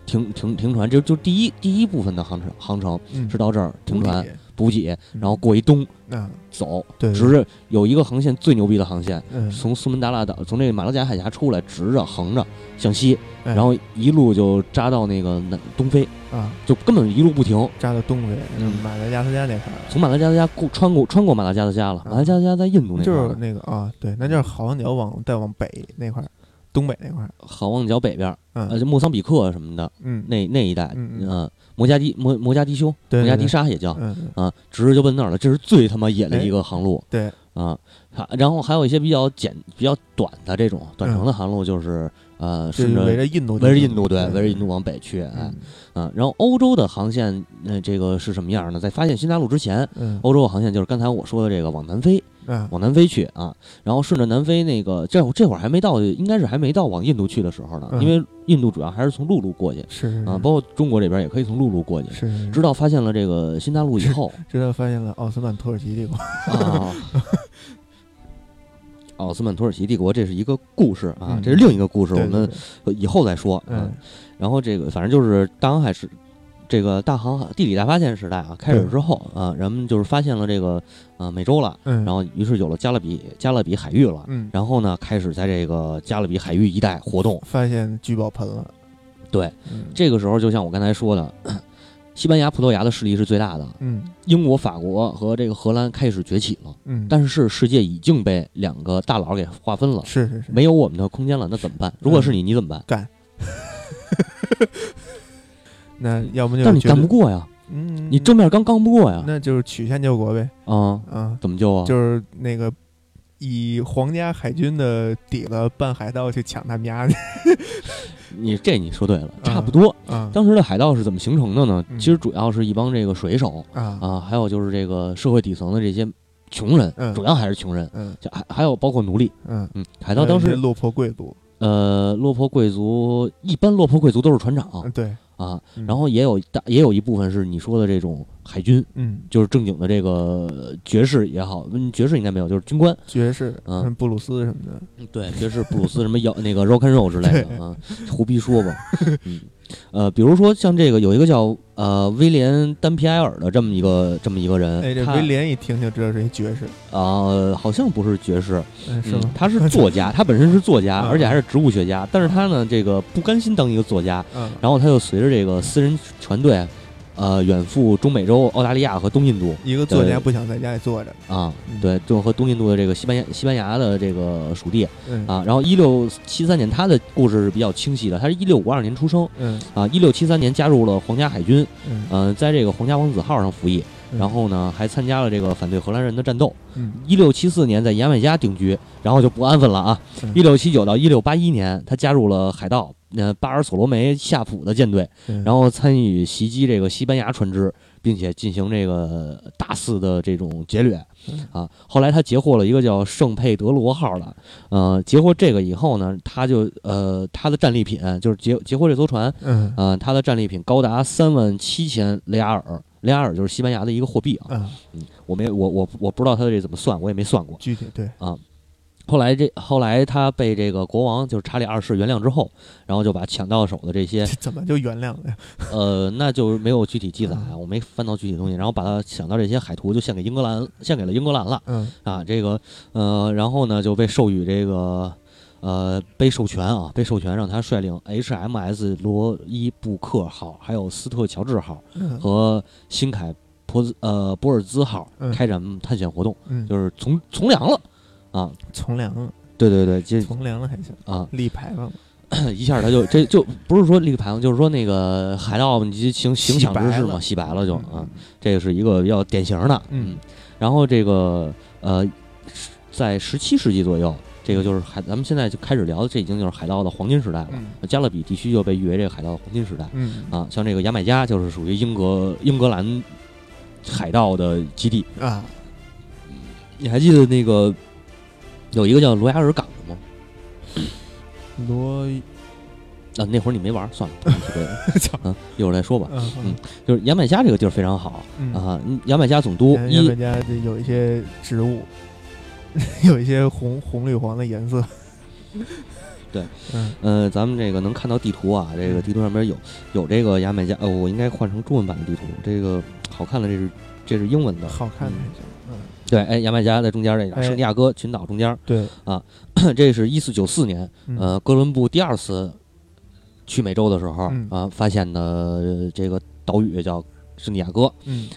停停停船，就就第一第一部分的航程航程嗯是到这儿停船补给，然后过一东，嗯，走，对，直着有一个航线最牛逼的航线，嗯，从苏门答腊岛从这个马六甲海峡出来，直着横着向西，哎。然后一路就扎到那个南东非，啊，就根本一路不停，扎到东非，嗯。马达加斯加那块儿，从马达加斯加过穿过穿过马达加斯加了，马达加斯加在印度那块就是，那个啊，对，那就是好望角往再往北那块儿，东北那块儿，好望角北边儿，嗯。呃，就莫桑比克什么的嗯，那那一带，嗯摩加迪摩摩加迪修，摩加迪沙也叫嗯，嗯。啊，直着就奔那儿了，这是最他妈野的一个航路对，啊。还然后还有一些比较简、比较短的这种短程的航路，就是呃，就是顺着围着印度，围着印度对，围着印度往北去，哎嗯，啊，然后欧洲的航线，那这个是什么样呢？在发现新大陆之前，嗯欧洲的航线就是刚才我说的这个往南飞，啊，往南飞去啊，然后顺着南飞那个这会这会儿还没到，应该是还没到往印度去的时候呢，嗯因为印度主要还是从陆路过去是是啊，包括中国这边也可以从陆路过去。是是，直到发现了这个新大陆以后直到发现了奥斯曼土耳其帝国，啊，奥斯曼土耳其帝国这是一个故事啊嗯，这是另一个故事，我们以后再说。嗯，然后这个反正就是大航海时，这个大航海地理大发现时代啊开始之后啊，人们就是发现了这个啊美洲了，嗯，然后于是有了加勒比加勒比海域了。嗯，然后呢，开始在这个加勒比海域一带活动。发现聚宝盆了，对，嗯这个时候就像我刚才说的，西班牙、葡萄牙的势力是最大的，嗯。英国、法国和这个荷兰开始崛起了。嗯，但是世界已经被两个大佬给划分了，是是是，没有我们的空间了，那怎么办？如果是你，你怎么办？干。那要不就但你干不过呀，嗯，你正面刚刚不过呀，那就是曲线救国呗，啊，啊，怎么救啊？就是那个以皇家海军的底子办海盗去抢他们家去。你这你说对了，啊差不多。啊当时的海盗是怎么形成的呢？嗯其实主要是一帮这个水手啊啊，还有就是这个社会底层的这些穷人，嗯。主要还是穷人，嗯。就还还有包括奴隶。嗯，嗯，海盗当时落魄贵族，呃，落魄贵族一般落魄贵族都是船长。嗯对，啊，嗯。然后也有大也有一部分是你说的这种海军，嗯，就是正经的这个爵士也好，嗯爵士应该没有，就是军官。爵士，嗯。布鲁斯什么的，对，爵士、布鲁斯什么摇那个 rock and roll 之类的啊，胡逼说吧。嗯，呃，比如说像这个有一个叫呃威廉丹皮埃尔的这么一个这么一个人，哎，这威廉一听就知道是一爵士，啊、好像不是爵士，嗯，是吗？嗯他是作家，他本身是作家，嗯而且还是植物学家，但是他呢这个不甘心当一个作家，嗯，然后他就随着这个私人船队呃远赴中美洲、澳大利亚和东印度。一个作家不想在家里坐着，啊嗯，对，就和东印度的这个西班牙西班牙的这个属地。嗯。啊。然后一六七三年，他的故事是比较清晰的，他是一六五二年出生。嗯。啊，一六七三年加入了皇家海军，嗯。嗯、在这个皇家王子号上服役，嗯。然后呢还参加了这个反对荷兰人的战斗。嗯。一六七四年在牙买加定居，然后就不安分了啊。嗯。一六七九到一六八一年，他加入了海盗，呃，巴尔索罗梅夏普的舰队，嗯，然后参与袭击这个西班牙船只，并且进行这个大肆的这种劫掠嗯啊。后来他截获了一个叫圣佩德罗号的，呃，截获这个以后呢，他就呃他的战利品就是截截获这艘船，嗯呃，他的战利品高达三万七千雷亚尔，雷亚尔就是西班牙的一个货币啊。嗯，我没我我我不知道他这怎么算，我也没算过。具体对，后来这后来他被这个国王就是查理二世原谅之后，然后就把抢到手的这些 怎么就原谅了呀？呃，那就没有具体记载啊，嗯我没翻到具体东西。然后把他抢到这些海图就献给英格兰，献给了英格兰了嗯啊。这个呃，然后呢就被授予这个呃被授权啊，被授权让他率领 HMS 罗伊布克号，还有斯特乔治号嗯和新凯波兹呃博尔兹号嗯开展探险活动，嗯，就是从从良了啊。从良了，对对对，这从良了还行，啊，立牌坊，一下他就这就不是说立个牌坊，就是说那个海盗你就行行抢之势嘛，洗白了就啊，这个是一个比较典型的，嗯，然后这个呃，在十七世纪左右，这个就是海，咱们现在就开始聊的，这已经就是海盗的黄金时代了。嗯。加勒比地区就被誉为这个海盗的黄金时代嗯。啊，像这个牙买加就是属于英格英格兰海盗的基地。啊，你还记得那个有一个叫罗亚尔港的吗？罗，啊，那会儿你没玩儿，算了，不提这个 操，嗯，一会儿再说吧。嗯嗯就是牙买加这个地儿非常好嗯啊，嗯牙买加总督牙买加这有一些植物，有一些红红绿黄的颜色。对，嗯呃，咱们这个能看到地图啊，这个地图上边有有这个牙买加，呃，我应该换成中文版的地图，这个好看的这是这是英文的，好看的。嗯，对，哎，牙买加在中间这个哎圣地亚哥群岛中间，对啊，这是一四九四年，嗯呃，哥伦布第二次去美洲的时候嗯啊，发现的呃这个岛屿叫圣地亚哥，嗯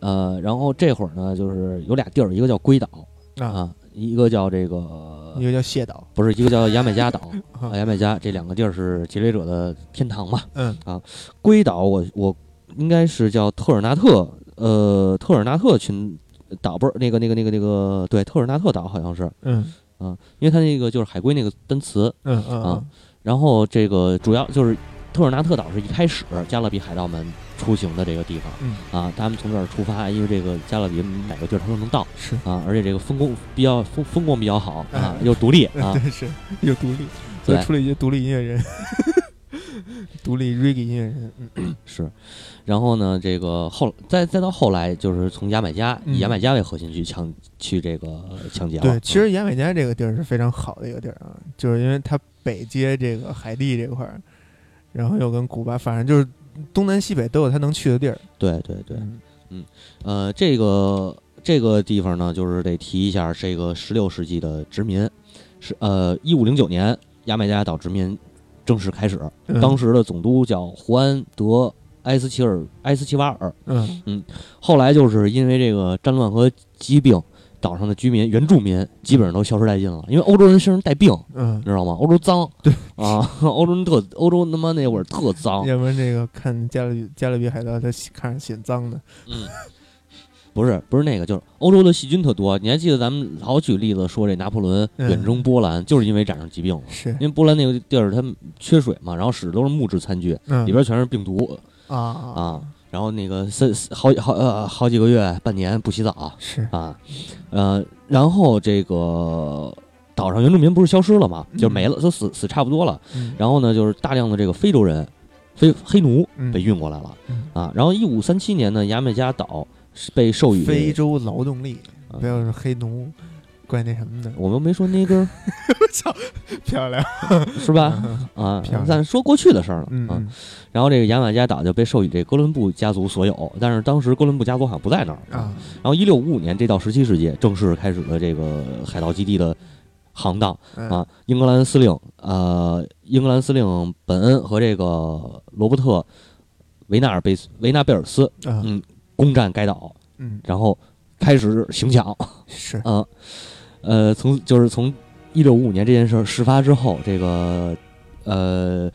呃，然后这会儿呢，就是有俩地儿，一个叫龟岛啊，啊，一个叫这个一个叫蟹岛。不是一个叫牙买加岛，啊啊，牙买加这两个地儿是劫掠者的天堂嘛。嗯啊龟岛我我应该是叫特尔纳特，呃，特尔纳特群岛不是那个那个那个那个对，特尔纳特岛好像是。嗯。啊，因为它那个就是海龟那个单词，嗯嗯啊然后这个主要就是特尔纳特岛是一开始加勒比海盗们出行的这个地方。嗯，啊，他们从这儿出发，因为这个加勒比哪个地儿他都能到是。啊，而且这个风光比较风风光比较好啊哎，又独立啊，对是又独立，所以出了一些独立音乐人，独立 reggae 音乐人。嗯 是，然后呢，这个后再再到后来，就是从牙买加以嗯牙买加为核心去抢去这个抢劫了。对，其嗯实牙买加这个地儿是非常好的一个地儿啊，就是因为它北接这个海地这块儿，然后又跟古巴，反正就是东南西北都有它能去的地儿。对对对，嗯呃，这个这个地方呢，就是得提一下这个十六世纪的殖民，是呃一五零九年牙买加岛殖民正式开始，嗯当时的总督叫胡安德埃斯齐尔埃斯齐瓦尔，嗯后来就是因为这个战乱和疾病。岛上的居民、原住民基本上都消失殆尽了，因为欧洲人身上带病，嗯你，知道吗？欧洲脏，对啊，欧洲人特，欧洲他妈那会儿特脏，要不然这个看加勒比加勒比海盗，他看着显脏的。嗯，不是不是那个，就是欧洲的细菌特多。你还记得咱们老举例子说这拿破仑嗯。远征波兰，就是因为染上疾病了。是。因为波兰那个地儿它缺水嘛，然后使的都是木质餐具，嗯。里边全是病毒。啊啊，然后那个三好好呃好几个月半年不洗澡。是。啊，呃，然后这个岛上原住民不是消失了嘛，就没了，都死死差不多了。嗯。然后呢，就是大量的这个非洲人，非黑奴嗯。被运过来了、嗯。啊。然后一五三七年呢，牙买加岛是被授予非洲劳动力，啊不要是黑奴，怪那什么的。我们没说那个，操漂亮，是吧？啊，咱说过去的事儿了啊。嗯嗯然后这个牙买加岛就被授予这哥伦布家族所有，但是当时哥伦布家族好像不在那儿啊。然后一六五五年，这到十七世纪正式开始了这个海盗基地的行当嗯啊。英格兰司令呃，英格兰司令本恩和这个罗伯特维纳尔贝斯维纳贝尔斯啊嗯攻占该岛，嗯。然后开始行抢。是。嗯，呃，从就是从一六五五年这件事儿事发之后，这个呃，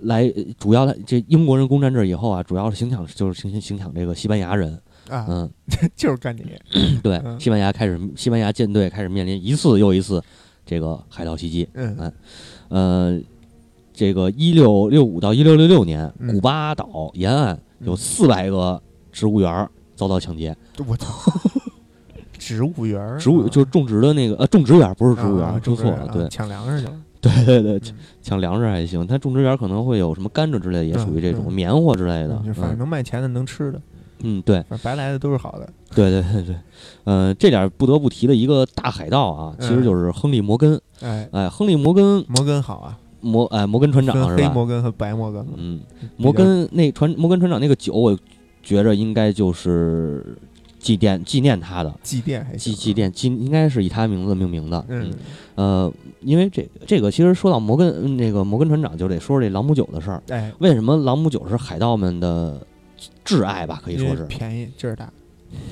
来主要的这英国人攻占这儿以后啊，主要是行抢就是行行抢这个西班牙人，啊，嗯，就是干你。对，嗯。西班牙开始西班牙舰队开始面临一次又一次这个海盗袭击，嗯哎呃，这个一六六五到一六六六年，嗯。古巴岛沿岸有四百个植物园儿遭到抢劫，我操，植物园儿植物啊就是种植的那个呃种植园儿不是植物园说错了，对。抢粮食去了，对对对，嗯。抢粮食还行，它种植园可能会有什么甘蔗之类的，也属于这种棉花之类的。反正嗯。能卖钱的能吃的，嗯，对。白来的都是好的，对对对对，呃，这点儿不得不提的一个大海盗啊，其实就是亨利摩根。哎，哎，亨利摩根摩根好啊，摩哎摩根船长是吧？黑摩根和白摩根，嗯，摩根那船摩根船长那个酒，我觉着应该就是祭奠纪念他的。祭奠还祭祭奠祭应该是以他名字命名的，嗯呃，因为这这个其实说到摩根嗯那个摩根船长，就得说说这朗姆酒的事儿。哎，为什么朗姆酒是海盗们的挚爱吧？可以说是便宜劲儿大，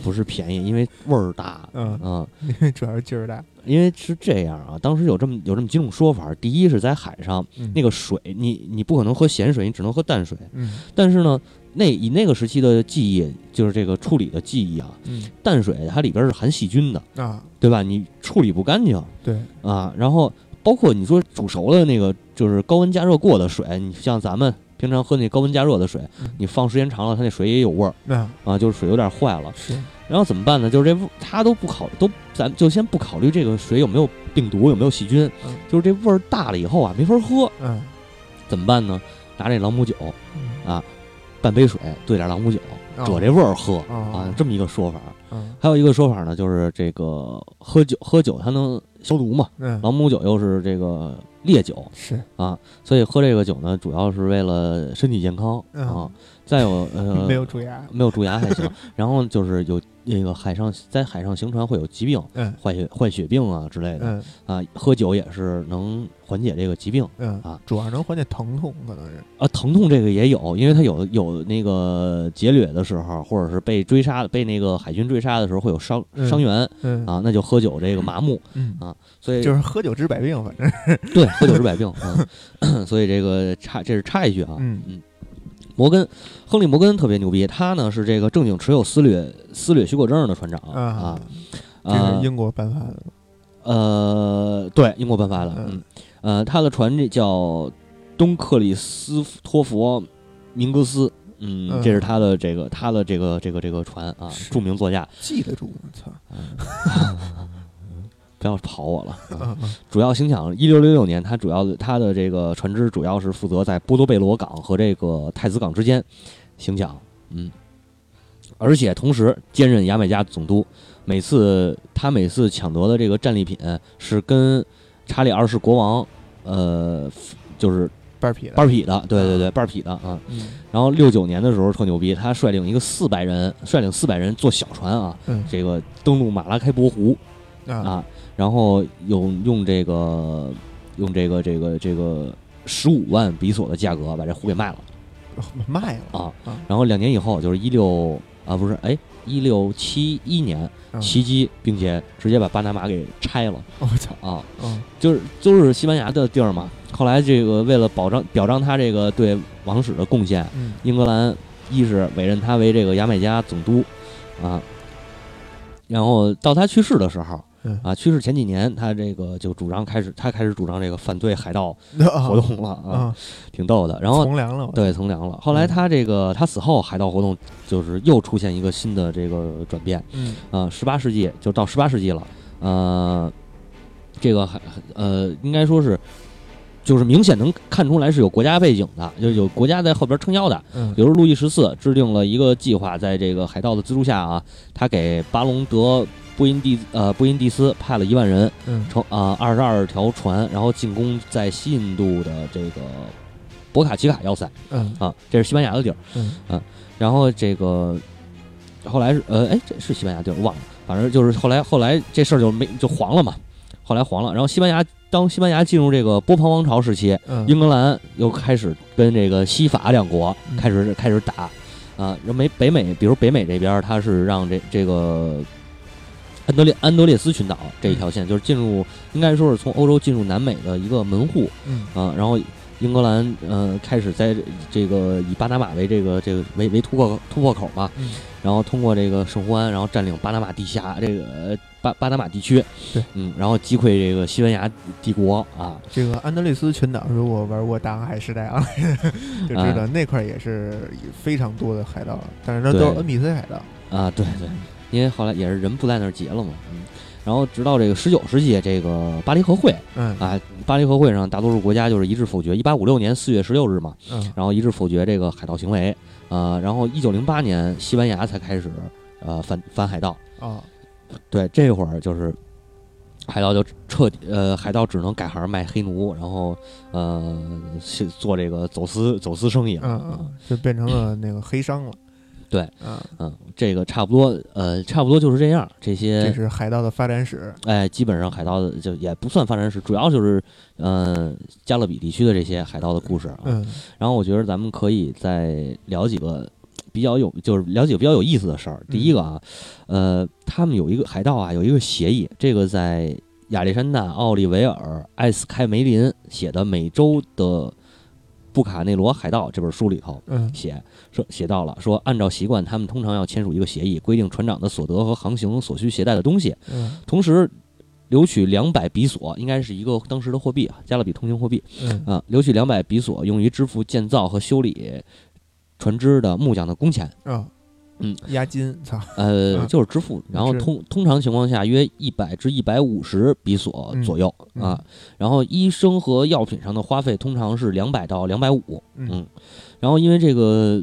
不是便宜，因为味儿大。嗯，嗯，因为主要是劲儿大，因为是这样啊，当时有这么有这么几种说法。第一是在海上，嗯那个水你你不可能喝咸水，你只能喝淡水。嗯但是呢，那以那个时期的记忆，就是这个处理的记忆啊，嗯淡水它里边是含细菌的，啊，对吧？你处理不干净对，啊。然后包括你说煮熟了那个，就是高温加热过的水，你像咱们平常喝那高温加热的水嗯，你放时间长了，它那水也有味儿。那啊，就是水有点坏了。是。然后怎么办呢？就是这他都不考，都咱就先不考虑这个水有没有病毒，有没有细菌，嗯。就是这味儿大了以后啊，没法喝，嗯。怎么办呢？拿这朗姆酒啊半杯水兑点朗姆酒，哦。遮这味儿喝。哦。啊，这么一个说法。嗯。还有一个说法呢，就是这个喝酒喝酒它能消毒嘛，嗯。朗姆酒又是这个烈酒是啊，所以喝这个酒呢，主要是为了身体健康嗯啊。再有 呃，没有蛀牙，没有蛀牙还行，然后就是有那个海上在海上行船会有疾病，嗯。患血坏血病啊之类的。嗯。啊，喝酒也是能缓解这个疾病。嗯。啊，主要能缓解疼痛，可能是。啊。疼痛这个也有，因为它有有那个劫掠的时候，或者是被追杀被那个海军追杀的时候会有伤嗯。伤员嗯。啊，那就喝酒这个麻木，嗯。啊所以就是喝酒治百病，反正。对喝酒治百病啊。所以这个插这是插一句啊，嗯摩根，亨利摩根特别牛逼，他呢是这个正经持有私掠私掠许可证的船长啊啊，这啊是英国颁发的，呃，对，英国颁发的，嗯。嗯，呃，他的船这叫东克里斯托弗明格斯，嗯，嗯这是他的这个他的这个这个这个船啊，著名作家，记得住，我操，不要跑我了。主要行抢一六六六年，他主要的他的这个船只主要是负责在波多贝罗港和这个太子港之间行抢，嗯，而且同时兼任牙买加总督。每次他每次抢得的这个战利品是跟查理二世国王，呃，就是半匹的，半匹的，对对对，半匹的啊。嗯然后六九年的时候特牛逼，他率领一个四百人，率领四百人坐小船啊，嗯这个登陆马拉开博湖，啊啊，然后用用这个用这个这个这个十五万比索的价格把这壶给卖了卖了啊啊，然后两年以后就是一六啊不是哎一六七一年嗯袭击，并且直接把巴拿马给拆了我操，啊，嗯就是就是西班牙的地儿嘛。后来这个为了保障表彰他这个对王室的贡献，嗯英格兰一是委任他为这个牙买加总督啊，然后到他去世的时候。嗯啊，去世前几年，他这个就主张开始，他开始主张这个反对海盗 啊活动了啊，啊，挺逗的。然后从良了，对从良了，后来嗯他这个他死后，海盗活动就是又出现一个新的这个转变嗯啊，十八世纪就到十八世纪了，呃，这个还呃应该说是。就是明显能看出来是有国家背景的，就有国家在后边撑腰的。嗯比如路易十四制定了一个计划，在这个海盗的资助下啊，他给巴隆德波因蒂呃波因蒂斯派了一万人，嗯乘啊二十二条船，然后进攻在西印度的这个博卡奇卡要塞嗯啊，这是西班牙的地儿。嗯然后这个后来是呃哎这是西班牙地儿忘了，反正就是后来后来这事儿就没就黄了嘛，后来黄了。然后西班牙当西班牙进入这个波旁王朝时期，嗯英格兰又开始跟这个西法两国嗯开始开始打，啊，然后美北美，比如北美这边儿，它是让这这个安德烈安德烈斯群岛这一条线，就是进入应该说是从欧洲进入南美的一个门户嗯。啊，然后英格兰呃开始在这个以巴拿马为这个这个为为突破突破口嘛，嗯。然后通过这个圣胡安，然后占领巴拿马地峡这个呃巴巴拿马地区，对，嗯，然后击溃这个西班牙帝国啊，这个安德烈斯群岛，如果玩过大航海时代啊，就知道那块儿也是非常多的海盗，但是那都是对 NPC 海盗。啊，对对，因为后来也是人不在那儿结了嘛，嗯，然后直到这个十九世纪，这个巴黎和会嗯。啊，巴黎和会上大多数国家就是一致否决，一八五六年四月十六日嘛，嗯然后一致否决这个海盗行为，呃，然后一九零八年西班牙才开始呃反反海盗，啊对，这会儿就是海盗就彻底呃，海盗只能改行卖黑奴，然后呃去做这个走私走私生意了，嗯嗯，就变成了那个黑商了。对，嗯，嗯，这个差不多，呃，差不多就是这样。这些这些，是海盗的发展史。哎，基本上海盗的就也不算发展史，主要就是，呃，加勒比地区的这些海盗的故事啊。嗯然后我觉得咱们可以再聊几个比较有，就是聊几个比较有意思的事儿。第一个啊，呃，他们有一个海盗啊，有一个协议，这个在亚历山大·奥利维尔·艾斯开梅林写的《美洲的布卡内罗海盗》这本书里头。嗯。写说写到了说，按照习惯，他们通常要签署一个协议，规定船长的所得和航行所需携带的东西，嗯。同时留取两百比索，应该是一个当时的货币啊，加勒比通行货币嗯。啊，留取两百比索用于支付建造和修理船只的木匠的工钱，啊嗯，押金，操，呃，嗯就是支付。然后通通常情况下约一百至一百五十比索嗯左右嗯啊，然后医生和药品上的花费通常是两百到两百五，嗯。嗯，然后因为这个，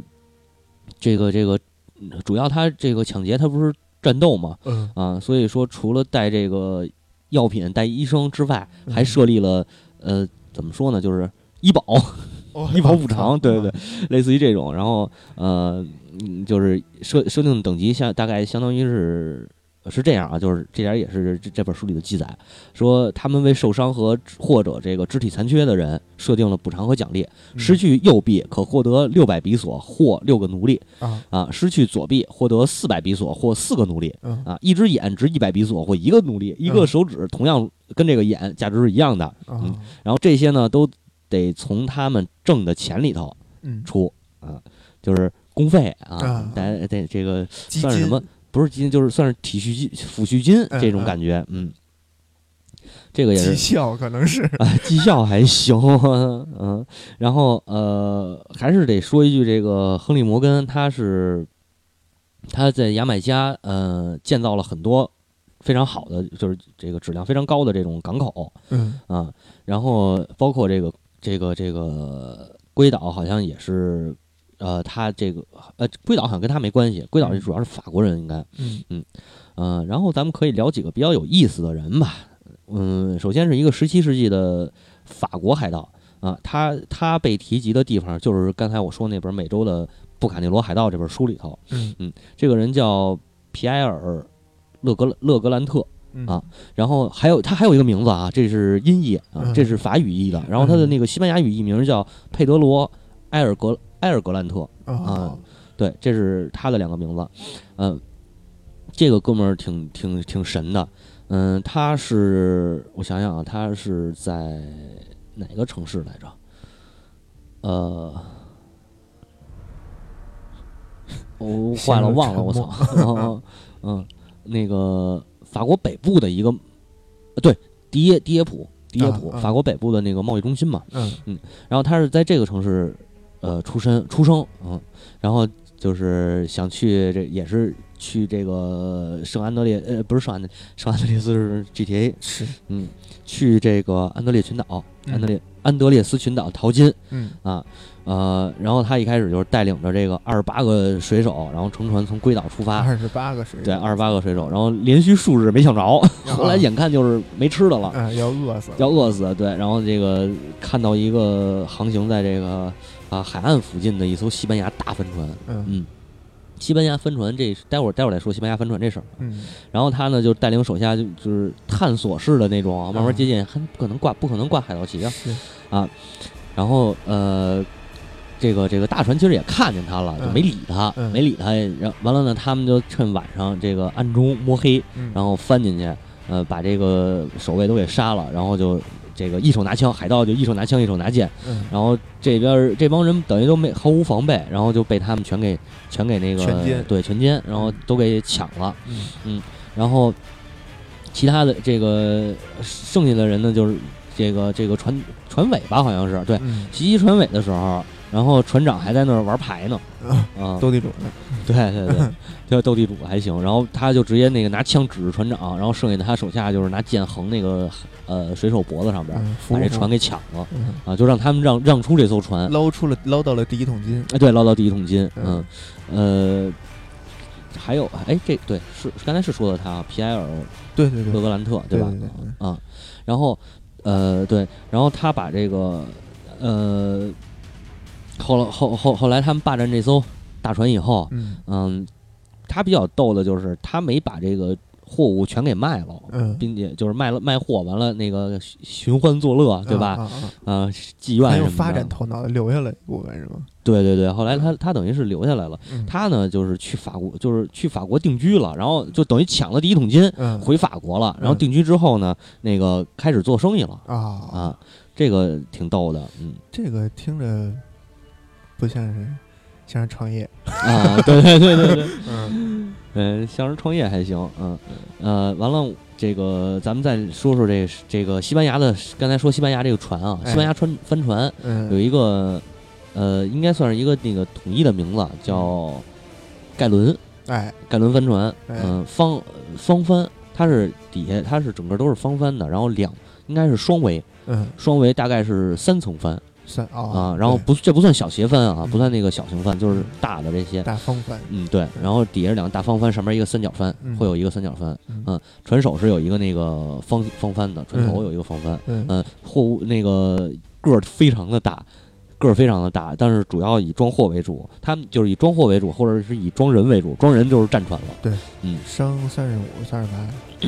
这个这个，嗯主要他这个抢劫他不是战斗嘛，嗯。啊，所以说除了带这个药品、带医生之外，嗯。还设立了呃，怎么说呢，就是医保，哦 医保补偿，对，对，类似于这种，然后呃，嗯就是设设定的等级相大概相当于是。是这样啊，就是这点也是这这本书里的记载，说他们为受伤和或者这个肢体残缺的人设定了补偿和奖励，嗯失去右臂可获得六百比索或六个奴隶啊啊，失去左臂获得四百比索或四个奴隶嗯啊，一只眼值一百比索或一个奴隶，一个嗯手指同样跟这个眼价值是一样的。嗯然后这些呢都得从他们挣的钱里头嗯，出啊，就是公费啊啊，得得这个算是什么？不是基金，就是算是体恤金、抚恤金嗯这种嗯感觉。嗯，这个也是绩效可能是啊，绩效还行，嗯，然后呃，还是得说一句，这个亨利·摩根他是他在牙买加呃建造了很多非常好的，就是这个质量非常高的这种港口嗯啊，然后包括这个这个这个龟岛好像也是。呃，他这个呃，龟岛好像跟他没关系，龟岛这主要是法国人，应该，嗯。嗯、然后咱们可以聊几个比较有意思的人吧。嗯，首先是一个十七世纪的法国海盗啊，他他被提及的地方就是刚才我说那本美洲的布卡内罗海盗这本书里头，嗯。这个人叫皮埃尔勒格勒格兰特，嗯啊然后还有他还有一个名字啊，这是音译啊，嗯这是法语译的，然后他的那个西班牙语译名叫佩德罗埃尔格埃尔格兰特，啊对，这是他的两个名字。嗯、这个哥们儿挺挺挺神的。嗯，他是我想想啊，他是在哪个城市来着？呃，我 坏了，忘了，我操！嗯 嗯，那个法国北部的一个，呃对，迪耶迪耶普，迪耶普，法国北部的那个贸易中心嘛。嗯然后他是在这个城市，呃，出身出生，嗯，然后就是想去这也是去这个圣安德烈，呃，不是圣安德，圣安德烈斯是 GTA，是。嗯，去这个安德烈群岛，嗯安德烈安德烈斯群岛淘金嗯。啊，呃，然后他一开始就是带领着这个二十八个水手，然后乘船从龟岛出发，二十八个水对，二十八个水手，然后连续数日没抢着，后来眼看就是没吃的了，啊要饿死了。要饿死，对，然后这个看到一个航行在这个啊海岸附近的一艘西班牙大帆船，嗯嗯，西班牙帆船这待会儿待会儿再说西班牙帆船这事儿，嗯然后他呢就带领手下就就是探索式的那种啊，慢慢接近，还不可能挂不可能挂海盗旗啊是啊，然后呃这个这个大船其实也看见他了，就嗯没理他，嗯没理他。然完了呢，他们就趁晚上这个暗中摸黑，嗯然后翻进去，呃，把这个守卫都给杀了，然后就这个一手拿枪，海盗就一手拿枪，一手拿剑，嗯。然后这边这帮人等于都没毫无防备，然后就被他们全给全给那个全歼。对全歼，然后都给抢了，嗯。然后其他的这个剩下的人呢，就是这个这个船船尾吧，好像是对嗯。袭击船尾的时候，然后船长还在那儿玩牌呢，啊啊，斗地主呢，对对对，叫斗地主还行，然后他就直接那个拿枪指着船长，然后剩下的他手下就是拿剑横那个呃水手脖子上边，嗯，把这船给抢了嗯。啊，就让他们让让出这艘船，捞出了捞到了第一桶金，哎，对，捞到第一桶金，嗯嗯，呃，还有，哎，这对是刚才是说的他皮埃尔对对对，勒格兰特，吧？对对对。啊，然后，呃，对，然后他把这个，呃，后来后后后来他们霸占这艘大船以后，嗯嗯，他比较逗的就是他没把这个货物全给卖了。嗯，并且就是卖了卖货，完了那个寻寻欢作乐，对吧？啊啊啊呃，妓院什么的。很有发展头脑的留下来一部分是吗？对对对，后来他他等于是留下来了。嗯他呢就是去法国，就是去法国定居了，然后就等于抢了第一桶金，嗯回法国了。然后嗯定居之后呢，那个开始做生意了啊啊，这个挺逗的，嗯这个听着不像是像是创业，啊，对对对对对，嗯。嗯，像是创业还行，嗯呃，完了。这个，咱们再说说这这个西班牙的，刚才说西班牙这个船啊，哎西班牙船帆船有嗯一个，呃，应该算是一个那个统一的名字，叫盖伦，哎。盖伦帆船，哎。嗯、方方帆，它是底下它是整个都是方帆的，然后两应该是双桅，嗯。双桅大概是三层帆三啊啊，然后不这不算小斜帆啊，嗯不算那个小型帆，就是大的这些。大方帆，嗯，对，然后底下是两个大方帆，上面一个三角帆，嗯会有一个三角帆。嗯嗯，船首是有一个那个方方帆的，船头嗯有一个方帆。嗯嗯，货物那个个儿非常的大，个儿非常的大，但是主要以装货为主，他们就是以装货为主，或者是以装人为主，装人就是战船了。对，嗯，升三十五三十八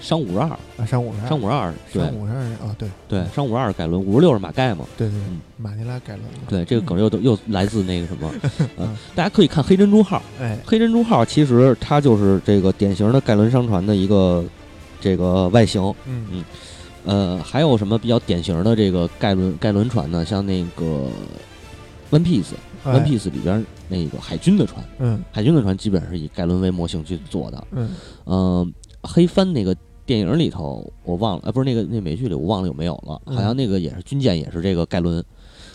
商五十二，啊商五十二。商五十二，对。商五十二啊对。对，商五十二盖伦，五十六是马盖嘛。对对嗯。马尼拉盖伦对，这个梗又都又来自那个什么，呃嗯，大家可以看黑珍珠号，哎。黑珍珠号其实它就是这个典型的盖伦商船的一个这个外形。嗯。嗯。呃，还有什么比较典型的这个盖伦盖伦船呢？像那个 One Piece。哎。One Piece 里边那个海军的船，嗯。海军的船基本上是以盖伦为模型去做的。嗯。嗯、黑帆那个电影里头我忘了，呃，不是那个那美剧里我忘了有没有了，嗯。好像那个也是军舰，也是这个盖伦。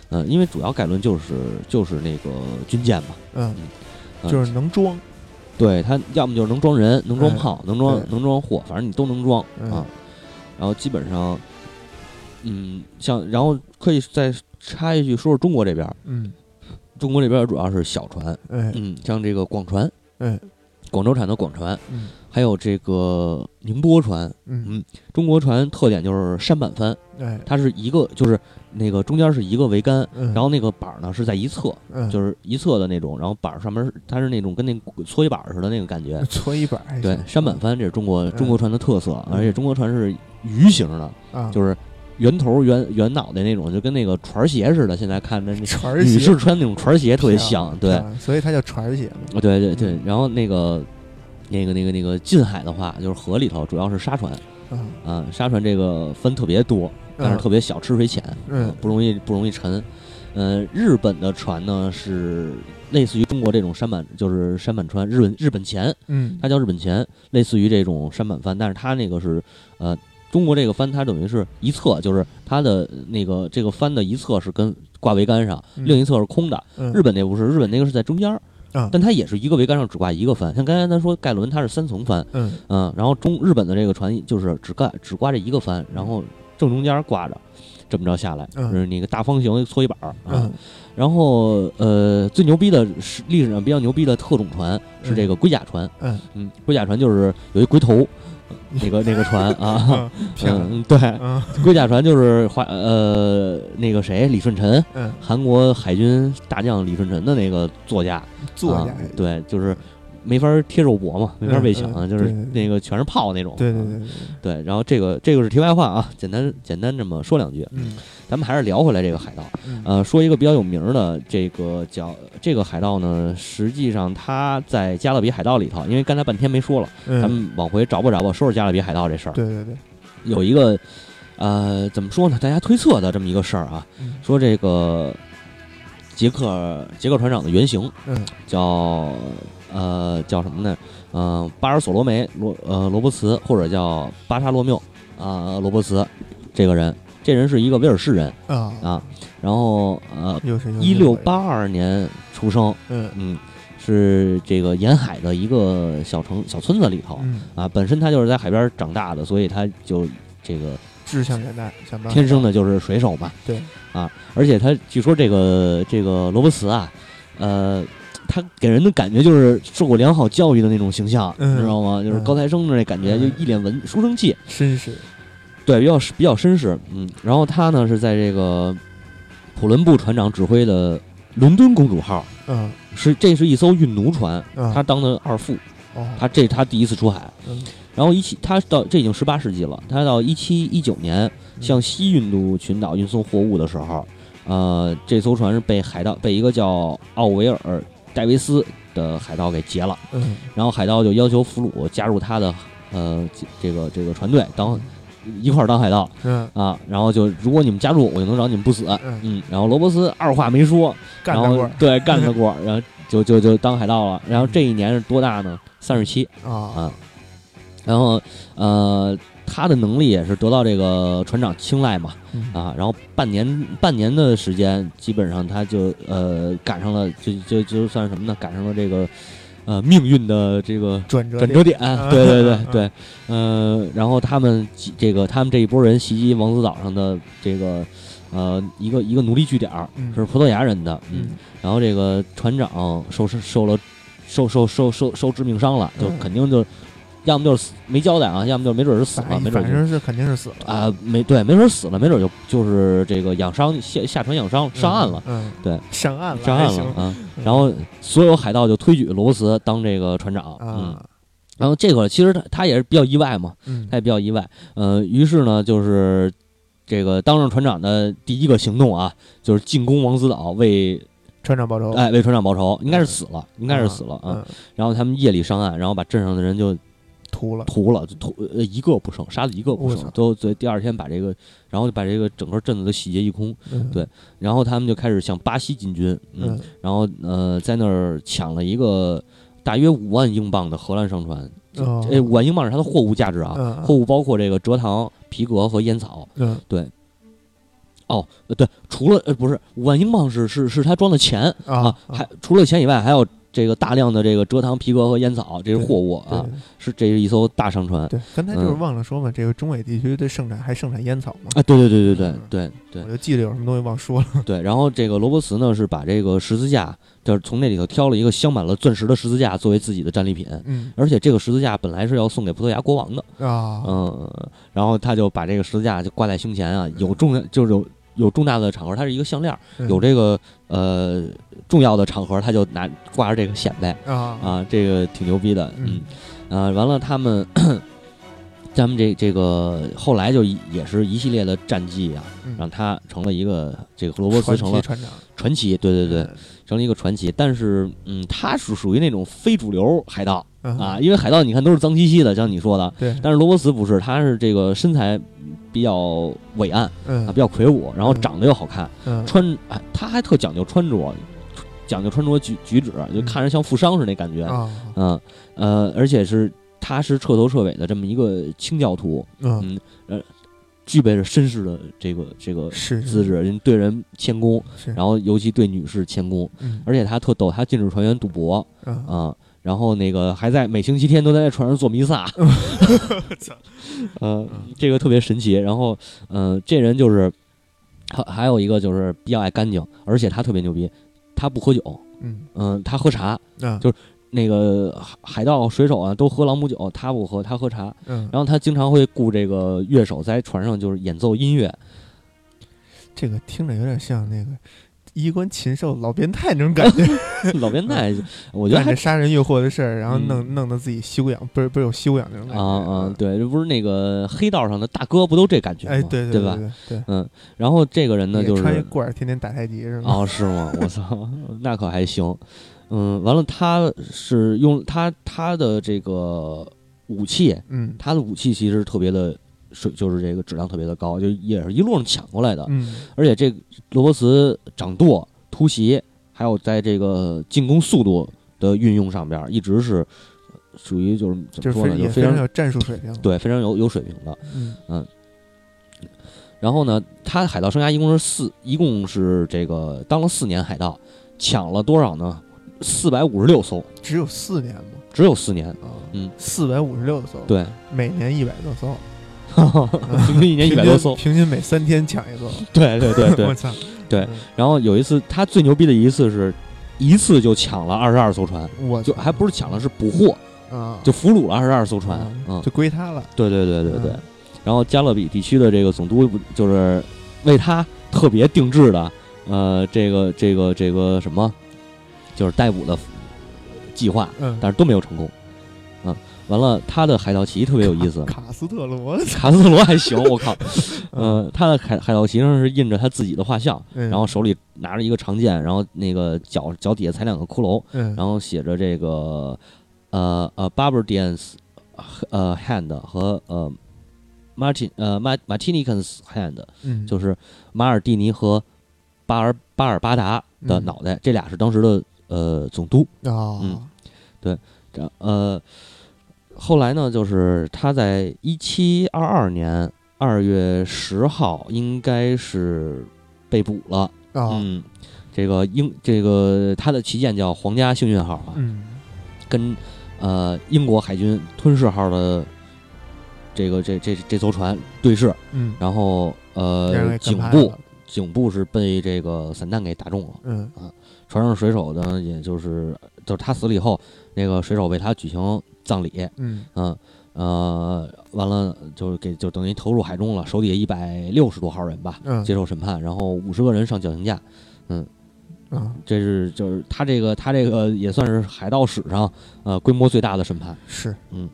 嗯、因为主要盖伦就是就是那个军舰嘛，嗯嗯就是能装。对他要么就是能装人，能装哎炮，能装能装货，反正你都能装嗯。啊。然后基本上，嗯，像然后可以再插一句说说中国这边儿，嗯。中国这边儿主要是小船，哎。嗯，像这个广船，哎。广州产的广船，嗯还有这个宁波船。嗯中国船特点就是山板帆，哎它是一个就是那个中间是一个桅杆，嗯然后那个板儿呢是在一侧，嗯就是一侧的那种，然后板儿上面是它是那种跟那搓衣板儿似的那个感觉。搓衣板还对，行舢板帆这是中国嗯中国船的特色，嗯而且中国船是鱼形的，啊就是圆头圆圆脑袋那种，就跟那个船鞋似的。现在看着那女士穿那种船鞋特别像，对，所以它叫船儿鞋嘛啊，对对对嗯，然后那个那个那个那个近海的话，就是河里头主要是沙船啊，沙船这个分特别多，但是特别小，吃水浅，嗯不容易不容易沉。呃，日本的船呢是类似于中国这种山板，就是山板船，日本日本前，嗯它叫日本前，类似于这种山板帆，但是它那个是呃。中国这个帆，它等于是一侧，就是它的那个这个帆的一侧是跟挂桅杆上，另一侧是空的。日本那不是，日本那个是在中间但它也是一个桅杆上只挂一个帆。像刚才咱说盖伦，它是三层帆，嗯。嗯，然后中日本的这个船就是只盖只挂着一个帆，然后正中间挂着，这么着下来，嗯。是那个大方形搓衣板儿啊。嗯。然后呃，最牛逼的是历史上比较牛逼的特种船是这个龟甲船，嗯。嗯，龟甲船就是有一龟头，那个那个船 啊，啊漂亮嗯，对，嗯。龟甲船就是华呃那个谁李舜臣，嗯。韩国海军大将李舜臣的那个座驾，作家啊，对，就是没法贴肉搏嘛，没法被抢，嗯就是那个全是炮那种。啊对对对对，然后这个这个是题外话啊，简单简单这么说两句。嗯咱们还是聊回来这个海盗，嗯呃，说一个比较有名儿的这个叫这个海盗呢，实际上他在《加勒比海盗》里头，因为刚才半天没说了，嗯，咱们往回找吧找吧，说说加勒比海盗这事儿。对对对，有一个呃，怎么说呢？大家推测的这么一个事儿啊，嗯说这个杰克杰克船长的原型嗯叫呃叫什么呢？嗯、巴尔索罗梅罗呃罗伯茨，或者叫巴沙罗缪啊、罗伯茨这个人，这人是一个威尔士人啊。啊，然后呃一六八，二年出生，嗯。嗯，是这个沿海的一个小城小村子里头嗯，啊，本身他就是在海边长大的，所以他就这个志向远大，天生的就是水手嘛。对。啊，而且他据说这个这个罗伯茨啊，呃，他给人的感觉就是受过良好教育的那种形象，嗯。你知道吗？就是嗯高材生的那感觉，嗯。就一脸文书生气，绅士，对，比较比较绅士。嗯，然后他呢是在这个普伦布船长指挥的伦敦公主号，嗯。是这是一艘运奴船，嗯，他当的二副，哦，他这是他第一次出海。嗯。然后一七，他到这已经十八世纪了。他到一七一九年向西印度群岛运送货物的时候，呃，这艘船是被海盗被一个叫奥维尔戴维斯的海盗给劫了。嗯然后海盗就要求俘虏加入他的呃这这个这个船队，当一块儿当海盗嗯啊。然后就如果你们加入，我就能饶你们不死。嗯，嗯，然后罗伯斯二话没说，然后干得过对干得过，然后就就就当海盗了。然后这一年是多大呢？三十七。啊啊，然后呃，他的能力也是得到这个船长青睐嘛嗯。啊，然后半年半年的时间，基本上他就呃赶上了，就就就算什么呢？赶上了这个呃命运的这个转折转折点，啊对对对嗯对，呃，然后他们击这个他们这一波人袭击王子岛上的这个呃一个一个奴隶据点是葡萄牙人的，嗯，嗯。然后这个船长受受受了受受受受受致命伤了，就嗯。肯定就要么就是死没交代啊，要么就没准是死了，没准就反正是肯定是死了。啊没对，没准死了，没准就就是这个养伤下下船养伤上岸了。，嗯，对，上岸了，上岸了啊，然后所有海盗就推举罗伯茨当这个船长，嗯，啊，然后这个其实他他也是比较意外嘛，嗯。他也比较意外，呃，于是呢就是这个当上船长的第一个行动啊，就是进攻王子岛为船长报仇，哎为船长报仇，应该是死了，应该是死了啊，嗯，然后他们夜里上岸，然后把镇上的人就秃了，屠了，就屠呃一个不剩，杀了一个不剩都对第二天把这个，然后就把这个整个镇子都洗劫一空，嗯。对然后他们就开始向巴西进军，嗯，嗯。然后呃在那儿抢了一个大约五万英镑的荷兰商船，哦。这五万英镑是它的货物价值啊，嗯货物包括这个蔗糖、皮革和烟草。嗯。哦，呃，对，除了呃不是五万英镑是是是他装的钱啊还除了钱以外，还有这个大量的这个蔗糖、皮革和烟草，这是货物啊，是这是一艘大商船。对，刚才就是嗯。忘了说嘛，这个中纬地区的盛产还盛产烟草嘛，啊，对对对对对嗯。对对。我就记得有什么东西忘说了，对，然后这个罗伯茨呢是把这个十字架，就是从那里头挑了一个镶满了钻石的十字架作为自己的战利品，嗯。而且这个十字架本来是要送给葡萄牙国王的，啊，嗯，然后他就把这个十字架就挂在胸前啊，有重就是有有重大的场合，它是一个项链有这个呃重要的场合，他就拿挂着这个显摆啊。啊，这个挺牛逼的，嗯。嗯，啊，完了他们。咱们这这个后来就也是一系列的战绩啊，嗯。让他成了一个这个罗伯茨成了传奇，传奇，对对对，嗯成了一个传奇。但是，嗯，他是属于那种非主流海盗嗯啊，因为海盗你看都是脏兮兮的，像你说的，对，但是罗伯茨不是，他是这个身材比较伟岸嗯啊，比较魁梧，然后嗯长得又好看，嗯。穿哎，他还特讲究穿着，讲究穿着举举止，就看着像富商似的那感觉，啊嗯呃，而且是他是彻头彻尾的这么一个清教徒，嗯。嗯呃，具备着绅士的这个这个资质，人对人谦恭，然后尤其对女士谦恭，嗯。而且他特逗，他禁止船员赌博啊啊、然后那个还在每星期天都在船上做弥撒，呃，这个特别神奇。然后，呃，这人就是还还有一个就是比较爱干净，而且他特别牛逼，他不喝酒，嗯。嗯、他喝茶。啊。就那个海海盗、水手啊，都喝朗姆酒，他不喝，他喝茶。嗯，然后他经常会雇这个乐手在船上就是演奏音乐，这个听着有点像那个衣冠禽兽、老变态那种感觉。老变态，我觉得还杀人越货的事儿，然后嗯弄弄得自己修养，不是不是有修养那种感啊觉。啊啊，对，这不是那个黑道上的大哥，不都这感觉吗？哎，对对吧？对对，嗯，然后这个人呢，就是穿一天天打太极是吗？哦，是吗？我操，那可还行。嗯，完了，他是用他他的这个武器，嗯他的武器其实特别的水，就是这个质量特别的高，就也是一路上抢过来的。嗯而且这个罗伯茨掌舵、突袭，还有在这个进攻速度的运用上边，一直是属于就是怎么说呢，就非常有战术水平。，对非常有有水平的。嗯然后呢，他海盗生涯一共是四，一共是这个当了四年海盗，抢了多少呢？四百五十六艘，只有四年吗，只有四年。啊，嗯，四百五十六艘，，对，每年一百多艘，平均一年一百多艘。平均每三天抢一艘。对对对对 我。操，对嗯，然后有一次，他最牛逼的一次是，一次就抢了二十二艘船，我就还不是抢了，是捕获，啊，就俘虏了二十二艘船。嗯，就归他了。对对对对对嗯。然后加勒比地区的这个总督就是为他特别定制的，呃，这个这个这个什么，就是逮捕的计划，嗯，但是都没有成功。嗯，完了，他的海盗旗特别有意思，卡斯特罗，卡斯特罗还行，我靠，呃，他的海海盗旗上是印着他自己的画像，嗯。然后手里拿着一个长剑，然后那个脚脚底下踩两个骷髅，嗯，然后写着这个呃呃 Barbadians 呃 hand 和呃 Martin 呃 Ma Martinicans hand，嗯，就是马尔蒂尼和巴尔巴尔巴达的嗯。脑袋，这俩是当时的呃总督。啊，嗯这呃，后来呢，就是他在一七二二年二月十号，应该是被捕了。啊，嗯，这个英这个他的旗舰叫皇家幸运号啊，嗯跟呃英国海军吞噬号的这个这这这艘船对视，嗯，然后呃给颈部颈部是被这个散弹给打中了。嗯船上水手呢，也就是就是他死了以后，那个水手为他举行葬礼，嗯。嗯呃，完了就是给就等于投入海中了，手底下一百六十多号人吧，嗯，接受审判，然后五十个人上绞刑架，嗯啊，这是就是他这个他这个也算是海盗史上呃规模最大的审判，是，嗯，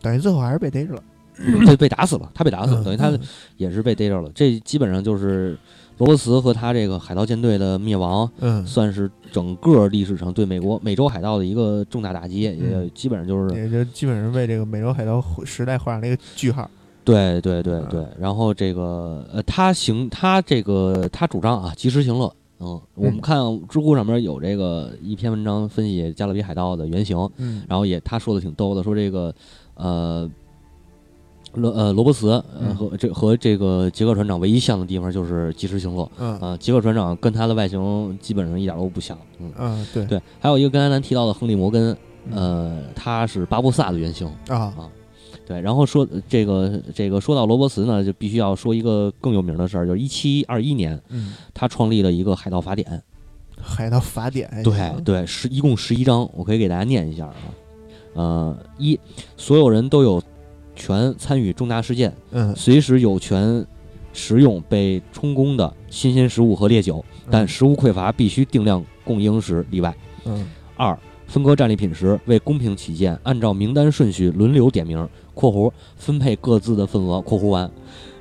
等于最后还是被逮着了，被被打死了，他被打死了，嗯。等于他嗯。也是被逮着了，这基本上就是罗伯茨和他这个海盗舰队的灭亡，嗯，算是整个历史上对美国美洲海盗的一个重大打击，也嗯基本上就是也就基本上为这个美洲海盗时代画上了一个句号。对对对嗯对。然后这个呃，他行他这个他主张啊，及时行乐。嗯，我们嗯看知乎上面有这个一篇文章分析加勒比海盗的原型，嗯然后也他说的挺逗的，说这个呃罗呃罗伯茨呃嗯和这和这个杰克船长唯一像的地方就是及时行乐。嗯啊，杰克船长跟他的外形基本上一点都不像。嗯，嗯，对对，还有一个刚才咱提到的亨利摩根，嗯呃，他是巴布萨的原型。啊对，然后说这个这个说到罗伯茨呢，就必须要说一个更有名的事儿，就是一七二一年，嗯，他创立了一个海盗法典。海盗法典对对，十一共十一章，我可以给大家念一下啊。呃，一，所有人都有权参与重大事件，嗯，随时有权食用被充公的新鲜食物和烈酒，但嗯食物匮乏必须定量供应时例外。嗯。二，分割战利品时，为公平起见，按照名单顺序轮流点名（括弧分配各自的份额）（括弧完），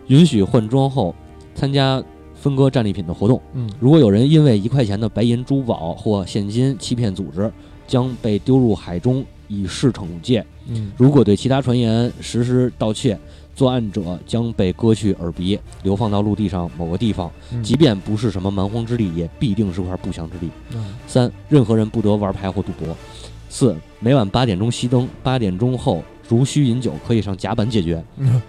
允许换装后参加分割战利品的活动。嗯。如果有人因为一块钱的白银珠宝或现金欺骗组织，将被丢入海中以示惩戒。嗯如果对其他船员实施盗窃，作案者将被割去耳鼻，流放到陆地上某个地方，嗯，即便不是什么蛮荒之地，也必定是块不祥之地。嗯三，任何人不得玩牌或赌博。四，每晚八点钟熄灯，八点钟后如需饮酒，可以上甲板解决。嗯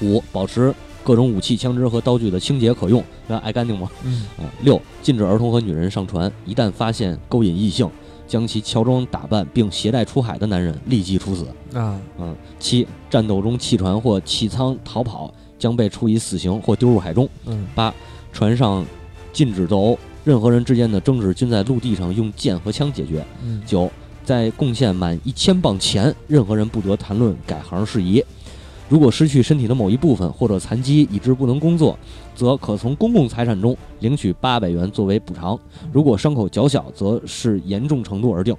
五，保持各种武器、枪支和刀具的清洁可用，那爱干净吗？嗯啊，六，禁止儿童和女人上船，一旦发现勾引异性，将其乔装打扮并携带出海的男人立即处死。啊嗯，七，战斗中弃船或弃舱逃跑，将被处以死刑或丢入海中。嗯船上禁止斗殴，任何人之间的争执均在陆地上用剑和枪解决。嗯九，在贡献满一千磅前，任何人不得谈论改行事宜。如果失去身体的某一部分或者残疾以致不能工作，则可从公共财产中领取八百元作为补偿；如果伤口较小，则视严重程度而定。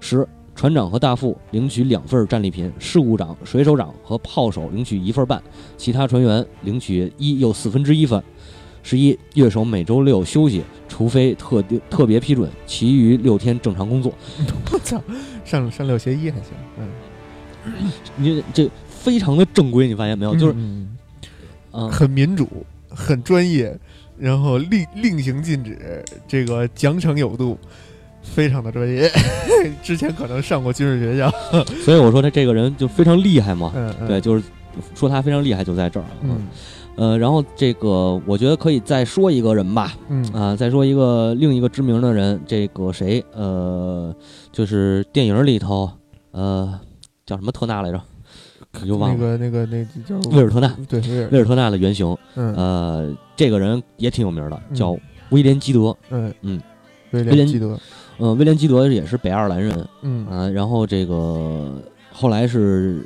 十、船长和大副领取两份战利品，事务长、水手长和炮手领取一份半，其他船员领取一又四分之一份。十一、乐手每周六休息，除非特定特别批准，其余六天正常工作。我操，上上六学一还行，嗯，你这非常的正规，你发现没有？就是嗯嗯，很民主，很专业，然后令令行禁止，这个奖惩有度，非常的专业。之前可能上过军事学校，所以我说他这个人就非常厉害嘛。嗯，嗯对，，就是说他非常厉害，就在这儿。嗯呃，然后这个我觉得可以再说一个人吧，嗯啊、再说一个另一个知名的人，这个谁，呃，就是电影里头，呃，叫什么特纳来着？我就忘了，那个那个那叫威尔特纳，对威尔，特纳的原型，嗯呃，这个人也挺有名的，嗯叫威廉基德。嗯嗯，威威廉廉基德，嗯、威廉基德也是北爱尔兰人，嗯啊、然后这个后来是，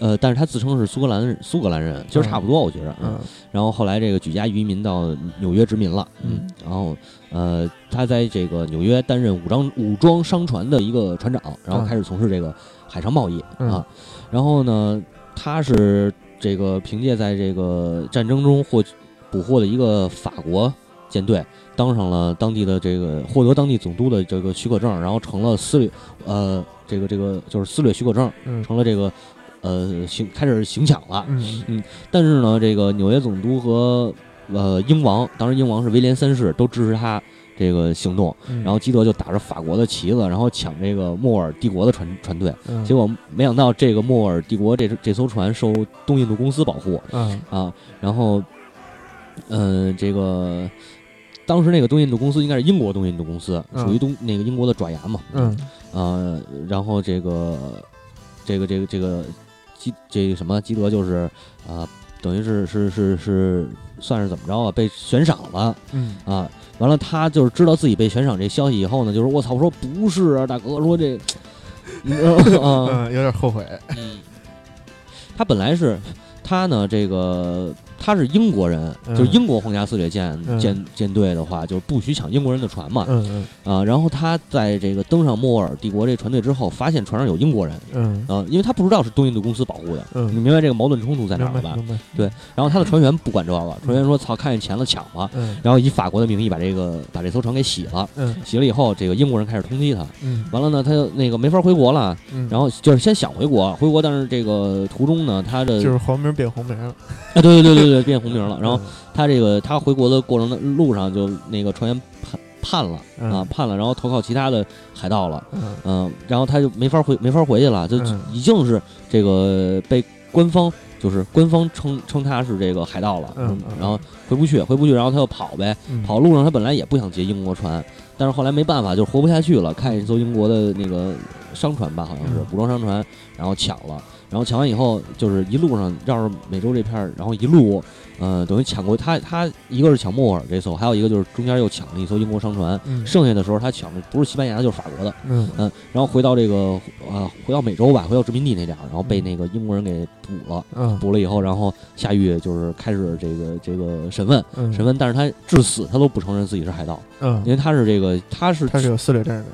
呃，但是他自称是苏格兰，苏格兰人，其实差不多，我觉着，嗯然后后来这个举家移民到纽约殖民了，嗯，然后呃，他在这个纽约担任武装武装商船的一个船长，然后嗯开始从事这个海上贸易、嗯。啊，然后呢，他是这个凭借在这个战争中获捕获的一个法国舰队，当上了当地的这个获得当地总督的这个许可证，然后成了私掠，呃，这个这个就是私掠许可证，嗯。成了这个呃行开始行抢了，嗯但是呢，这个纽约总督和呃英王，当时英王是威廉三世，都支持他这个行动。嗯，然后基德就打着法国的旗子，然后抢这个莫尔帝国的船船队。嗯结果没想到，这个莫尔帝国这这艘船受东印度公司保护嗯啊。然后，嗯、这个当时那个东印度公司应该是英国东印度公司，嗯属于东那个英国的爪牙嘛。嗯啊，然后这个这个这个这个基这个什么基德就是啊、等于是是是是算是怎么着啊？被悬赏了嗯啊！完了，他就是知道自己被悬赏这消息以后呢，就是我操，我说不是啊，大哥，说这，嗯，有点后悔，嗯，他本来是他呢，这个他是英国人，嗯。就是英国皇家撕裂舰嗯。舰舰队的话，就是不许抢英国人的船嘛，嗯啊，然后他在这个登上莫尔帝国这船队之后，发现船上有英国人，嗯。啊，因为他不知道是东印度公司保护的，嗯。你明白这个矛盾冲突在嗯，哪儿了吧？对，然后他的船员不管这个，船员说操，看见钱了抢了，嗯。然后以法国的名义把这个把这艘船给洗了，嗯。洗了以后，这个英国人开始通缉他，嗯。完了呢，他就那个没法回国了，嗯，然后就是先想回国，回国，但是这个途中呢，他的就是黄名变红名。了，啊，对对对对对，变红名了，然后嗯他这个他回国的过程的路上就那个船员判判了嗯。啊，判了，然后投靠其他的海盗了。嗯。嗯，然后他就没法回没法回去了，就嗯。已经是这个被官方就是官方称称他是这个海盗了，然后回不去，回不去，然后他就跑呗，嗯。跑路上他本来也不想劫英国船，但是后来没办法，就活不下去了，看一艘英国的那个商船吧，好像是嗯。武装商船，然后抢了，然后抢完以后就是一路上绕着美洲这片儿，然后一路。呃，等于抢过他，他一个是抢莫尔这艘，还有一个就是中间又抢了一艘英国商船，嗯。剩下的时候他抢的不是西班牙就是法国的，嗯。嗯，然后回到这个呃，回到美洲吧，回到殖民地那点儿，然后被那个英国人给捕了，嗯。捕了以后，然后下狱就是开始这个这个审问，嗯审问，但是他至死他都不承认自己是海盗，嗯。因嗯，为他是这个他是他是有撕裂证的，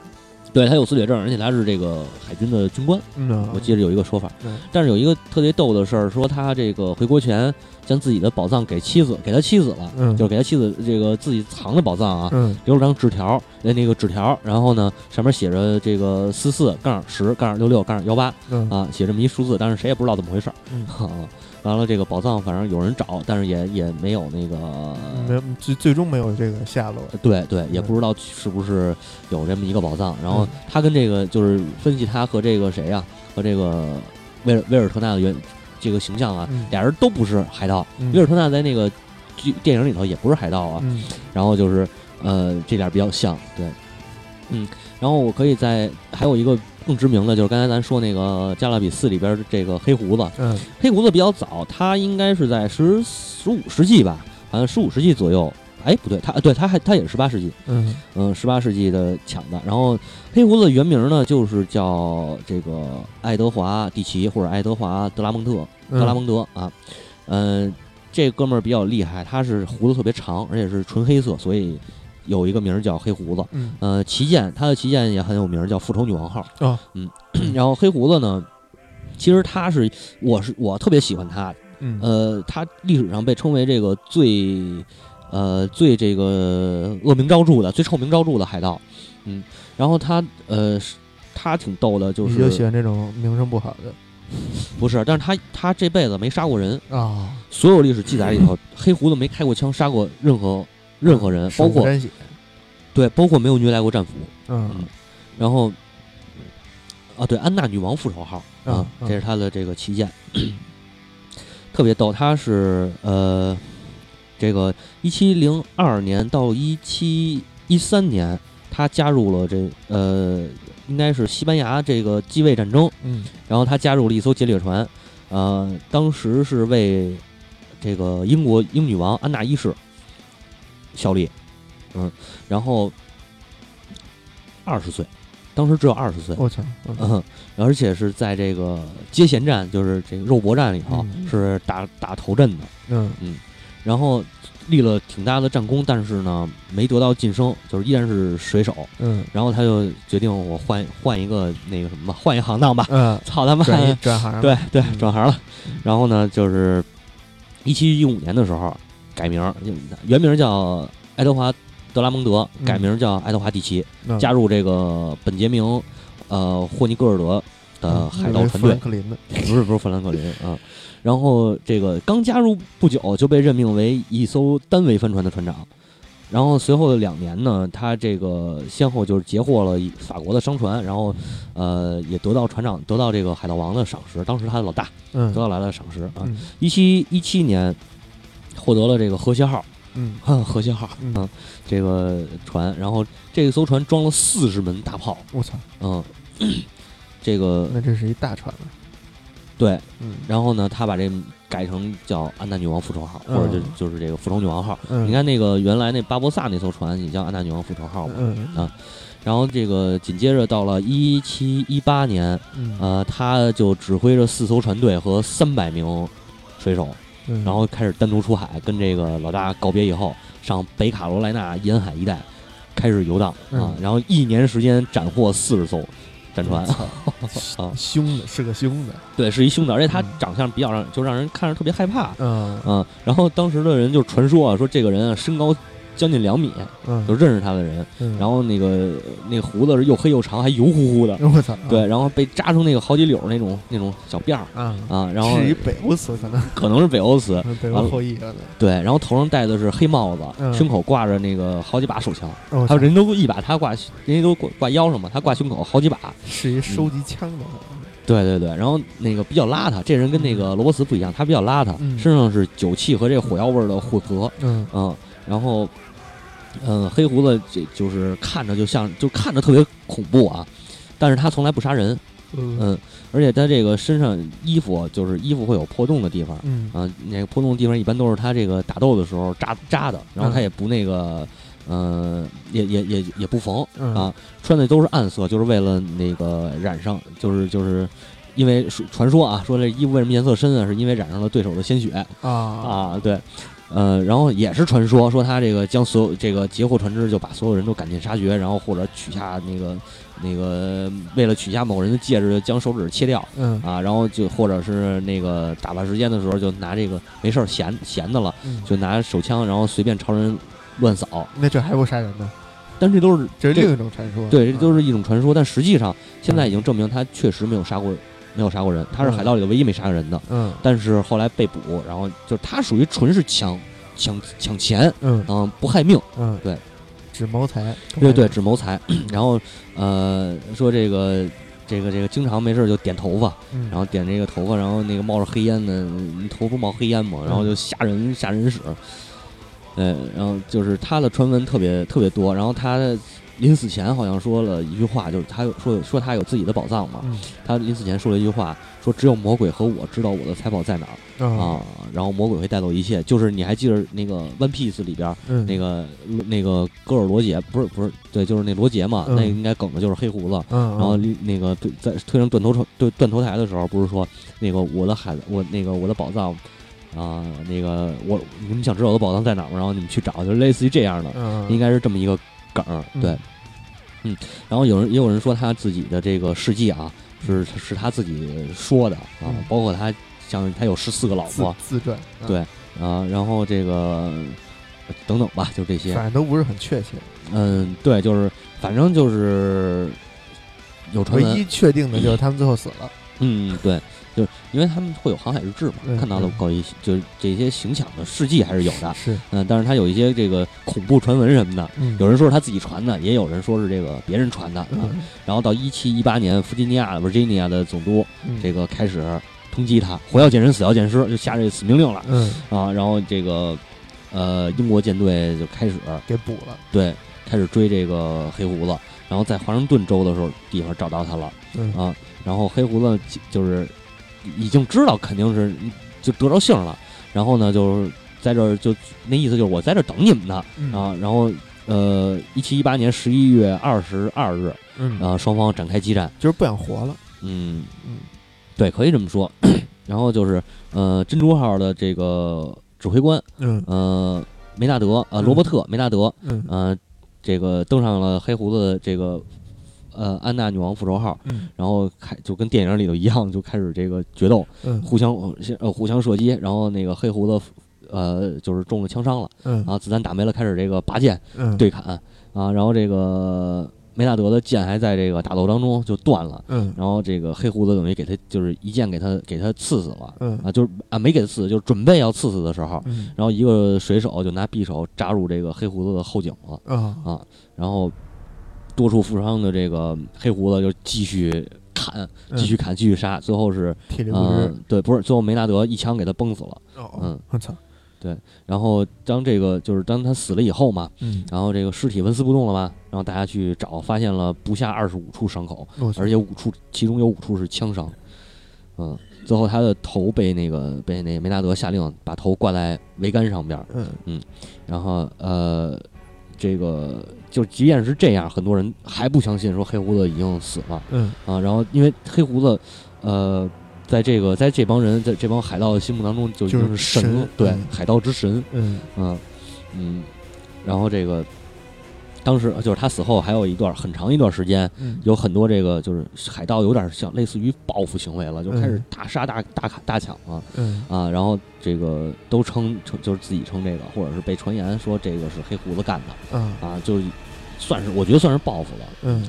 对他有撕裂症，而且他是这个海军的军官，嗯，我记得有一个说法，嗯但是有一个特别逗的事儿，说他这个回国前将自己的宝藏给妻子，给他妻子了，嗯就是给他妻子这个自己藏的宝藏啊，嗯留了张纸条，那，那个纸条，然后呢，上面写着这个四四杠十杠六六杠幺八嗯啊，写这么一数字，但是谁也不知道怎么回事儿。嗯啊 完了，这个宝藏反正有人找，但是也也没有那个，没有最最终没有这个下落，对对，也嗯不知道是不是有这么一个宝藏。然后嗯。他跟这个就是分析他和这个谁呀、和这个威尔威尔特纳的原这个形象啊，嗯。俩人都不是海盗。嗯。威尔特纳在那个剧电影里头也不是海盗啊，嗯。然后就是呃这点儿比较像，对，嗯，然后我可以在还有一个更知名的就是刚才咱说那个《加勒比四》里边儿这个黑胡子，嗯。黑胡子比较早，他应该是在十十五世纪吧，好像十五世纪左右。哎，不对，他对他还他也是十八世纪，嗯。嗯，十八世纪的抢的。然后黑胡子的原名呢，就是叫这个爱德华·蒂奇或者爱德华·德拉蒙特德拉蒙德啊，嗯，这哥们儿比较厉害，他是胡子特别长，而且是纯黑色，所以有一个名儿叫黑胡子。嗯。呃，旗舰他的旗舰也很有名儿，叫复仇女王号。哦，嗯，然后黑胡子呢，其实他是我是我特别喜欢他，嗯。呃，他历史上被称为这个最呃最这个恶名昭著的、最臭名昭著的海盗。嗯，然后他呃他挺逗的，就你就喜欢这种名声不好的。不是，但是他他这辈子没杀过人，啊，所有历史记载里头，黑胡子没开过枪，杀过任何任何人，包括，对，包括没有虐待过战俘。嗯然后啊，对，安娜女王复仇号啊这是他的这个旗舰，特别逗。他是呃，这个一七零二年到一七一三年，他加入了这呃，应该是西班牙这个继位战争，嗯然后他加入了一艘劫掠船，呃，当时是为这个英国英女王安娜一世效力，嗯，然后二十岁，当时只有二十岁，我操，嗯嗯，而且是在这个接舷战，就是这个肉搏战里头、嗯是打打头阵的，嗯然后立了挺大的战功，但是呢没得到晋升，就是依然是水手。嗯然后他就决定我换换一个那个什么吧，换一行当吧。嗯，操他妈！转 转行，对对嗯，转行了。然后呢，就是一七一五年的时候改名儿，原名叫爱德华德拉蒙德，嗯改名叫爱德华蒂奇，嗯加入这个本杰明呃霍尼戈尔德的嗯海盗船队不是不是富兰克林啊。然后这个刚加入不久就被任命为一艘单桅帆船的船长。然后随后的两年呢，他这个先后就是截获了法国的商船，然后呃也得到船长得到这个海盗王的赏识，当时他的老大嗯得到来了赏识啊。嗯一七一七年获得了这个和谐号，嗯。和谐号。嗯。啊这个船，然后这艘船装了四十门大炮，我操，嗯，这个那这是一大船了，对，嗯。然后呢，他把这改成叫安娜女王复仇号，嗯。或者就就是这个复仇女王号。嗯，你看那个原来那巴博萨那艘船也叫安娜女王复仇号嘛。啊然后这个紧接着到了一七一八年，嗯。呃，他就指挥着四艘船队和三百名水手，嗯，然后开始单独出海，跟这个老大告别以后，上北卡罗来纳沿海一带开始游荡啊嗯。然后一年时间斩获四十艘战船。啊，凶的是个凶的，对，是一凶的，而且他嗯。长相比较让就让人看着特别害怕。嗯。嗯，然后当时的人就传说啊，说这个人啊身高将近两米，嗯，就认识他的人，嗯。然后那个那个胡子是又黑又长，还油乎乎的，我操，对，然后被扎成那个好几绺那种那种小辫儿啊，啊，然后是一北欧词可能，可能是北欧词，北欧后裔对，然后头上戴的是黑帽子，嗯胸口挂着那个好几把手枪，我操还有人都一把，他挂人家都挂挂腰上嘛，他挂胸口好几把，是一收集枪的，对对对，然后那个比较邋遢，这人跟那个罗伯茨不一样，他比较邋遢，嗯。身上是酒气和这个火药味儿的混合，嗯。嗯，然后，嗯，黑胡子这就是看着就像就看着特别恐怖啊，但是他从来不杀人，嗯嗯，而且他这个身上衣服就是衣服会有破洞的地方，嗯啊，那个破洞的地方一般都是他这个打斗的时候扎扎的，然后他也不那个，呃，也也也也不缝嗯啊，穿的都是暗色，就是为了那个染上，就是就是。因为传说啊，说这衣服为什么颜色深啊？是因为染上了对手的鲜血啊啊，对，呃，然后也是传说，说他这个将所有这个截获船只，就把所有人都赶尽杀绝，然后或者取下那个那个为了取下某人的戒指，将手指切掉嗯。啊，然后就或者是那个打发时间的时候，就拿这个没事儿闲闲的了，嗯，就拿手枪，然后随便朝人乱扫，那这还不杀人呢？但这都是这这是另一种传说，对，这都是是一种传说，但实际上现在已经证明他确实没有杀过没有杀过人，他是海盗里的唯一没杀过人的。嗯。但是后来被捕，然后就是他属于纯是抢抢抢钱，嗯。嗯、不害命，嗯，对，只谋财，对对，只谋财。然后呃说这个这个这个经常没事就点头发，嗯，然后点这个头发，然后那个冒着黑烟的，你头不冒黑烟嘛，然后就吓人吓人使。对，然后就是他的传闻特别特别多，然后他临死前好像说了一句话，就是他有说说他有自己的宝藏嘛。嗯他临死前说了一句话，说只有魔鬼和我知道我的财宝在哪儿啊啊，然后魔鬼会带走一切。就是你还记得那个《One Piece》里边那个那个戈尔罗杰，不是不是，对，就是那罗杰嘛，嗯那应该梗的就是黑胡子。嗯，然后离那个对在推上断头对断头台的时候，不是说那个我的海，我那个我的宝藏啊、那个我你们想知道我的宝藏在哪儿吗？然后你们去找，就是类似于这样的，嗯应该是这么一个梗对，嗯。然后有人也有人说他自己的这个事迹啊，是是他自己说的啊，嗯包括他像他有十四个老自婆自传，啊对啊，然后这个等等吧，就这些。反正都不是很确切。嗯，对，就是反正就是有传闻，唯一确定的就是他们最后死了。嗯，对，就是因为他们会有航海日志嘛，嗯看到了嗯关于就是这些行抢的事迹还是有的，是，嗯，但是他有一些这个恐怖传闻什么的，嗯有人说是他自己传的，也有人说是这个别人传的啊。嗯然后到一七一八年，弗吉尼亚 Virginia 的总督嗯这个开始通缉他，活要见人，死要见尸，就下这死命令了嗯，啊。然后这个呃英国舰队就开始给捕了。对开始追这个黑胡子，然后在华盛顿州的时候地方找到他了。嗯啊，然后黑胡子就就是已经知道肯定是就得着信儿了，然后呢，就是在这儿就那意思就是我在这儿等你们呢嗯。啊，然后呃，一七一八年十一月二十二日，嗯，啊，双方展开激战，就是不想活了。嗯。嗯。对，可以这么说。然后就是呃，珍珠号的这个指挥官嗯。呃梅纳德呃嗯罗伯特梅纳德嗯。呃这个登上了黑胡子的这个呃安娜女王复仇号。嗯然后开就跟电影里头一样，就开始这个决斗，嗯互相呃互相射击，然后那个黑胡子呃就是中了枪伤了，嗯啊子弹打没了，开始这个拔剑嗯，对砍啊，然后这个梅纳德的剑还在这个打斗当中就断了，嗯然后这个黑胡子等于给他就是一剑给他给他刺死了嗯啊，就是啊没给他刺，就是准备要刺死的时候，嗯然后一个水手就拿匕首扎入这个黑胡子的后颈了。啊啊，然后多处负伤的这个黑胡子就继续砍，继续砍，继续杀，最后是嗯、支。对，不是最后梅纳德一枪给他崩死了。哦，嗯，我操，然后当这个就是当他死了以后嘛，嗯，然后这个尸体纹丝不动了嘛，然后大家去找，发现了不下二十五处伤口，而且五处其中有五处是枪伤。嗯，最后他的头被那个被那个梅纳德下令把头挂在桅杆上边儿，嗯然后呃，这个就即便是这样，很多人还不相信说黑胡子已经死了嗯啊。然后因为黑胡子，呃，在这个在这帮人在这帮海盗的心目当中就已经就是是神对，嗯海盗之神，嗯嗯嗯。然后这个当时就是他死后还有一段很长一段时间，嗯有很多这个就是海盗有点像类似于报复行为了，就开始嗯大杀大大砍大抢了。嗯啊，然后这个都称称就是自己称这个，或者是被传言说这个是黑胡子干的啊啊，就是算是我觉得算是报复了。嗯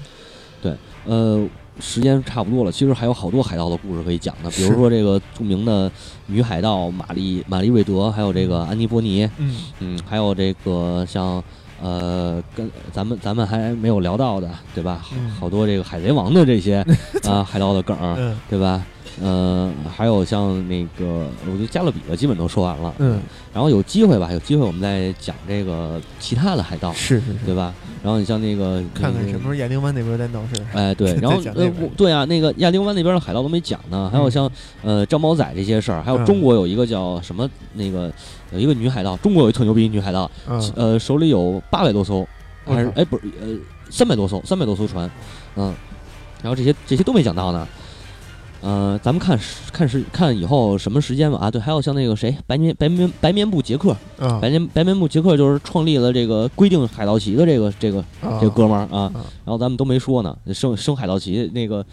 对呃，时间差不多了，其实还有好多海盗的故事可以讲的，比如说这个著名的女海盗玛丽玛丽瑞德，还有这个安妮波尼，嗯嗯，还有这个像。呃，跟咱们咱们还没有聊到的，对吧？好嗯好多这个海贼王的这些 啊海盗的梗对吧？呃，还有像那个，我觉得加勒比的基本都说完了。嗯，然后有机会吧，有机会我们再讲这个其他的海盗，是是是，对吧？然后你像那个看看什么时候亚丁湾那边再闹事儿。哎，对，然后呃对啊，那个亚丁湾那边的海盗都没讲呢，还有嗯像呃张宝仔这些事儿，还有嗯中国有一个叫什么那个有一个女海盗，中国有一特牛逼女海盗，嗯呃手里有八百多艘，还是哎不是呃三百多艘，三百多艘船，嗯，然后这些这些都没讲到呢。呃，咱们看时看时看以后什么时间吧？啊，对，还有像那个谁，白棉白棉白棉布杰克，啊。白棉白棉布杰克就是创立了这个规定海盗旗的这个这个啊。这哥们儿啊，啊。然后咱们都没说呢，生生海盗旗那个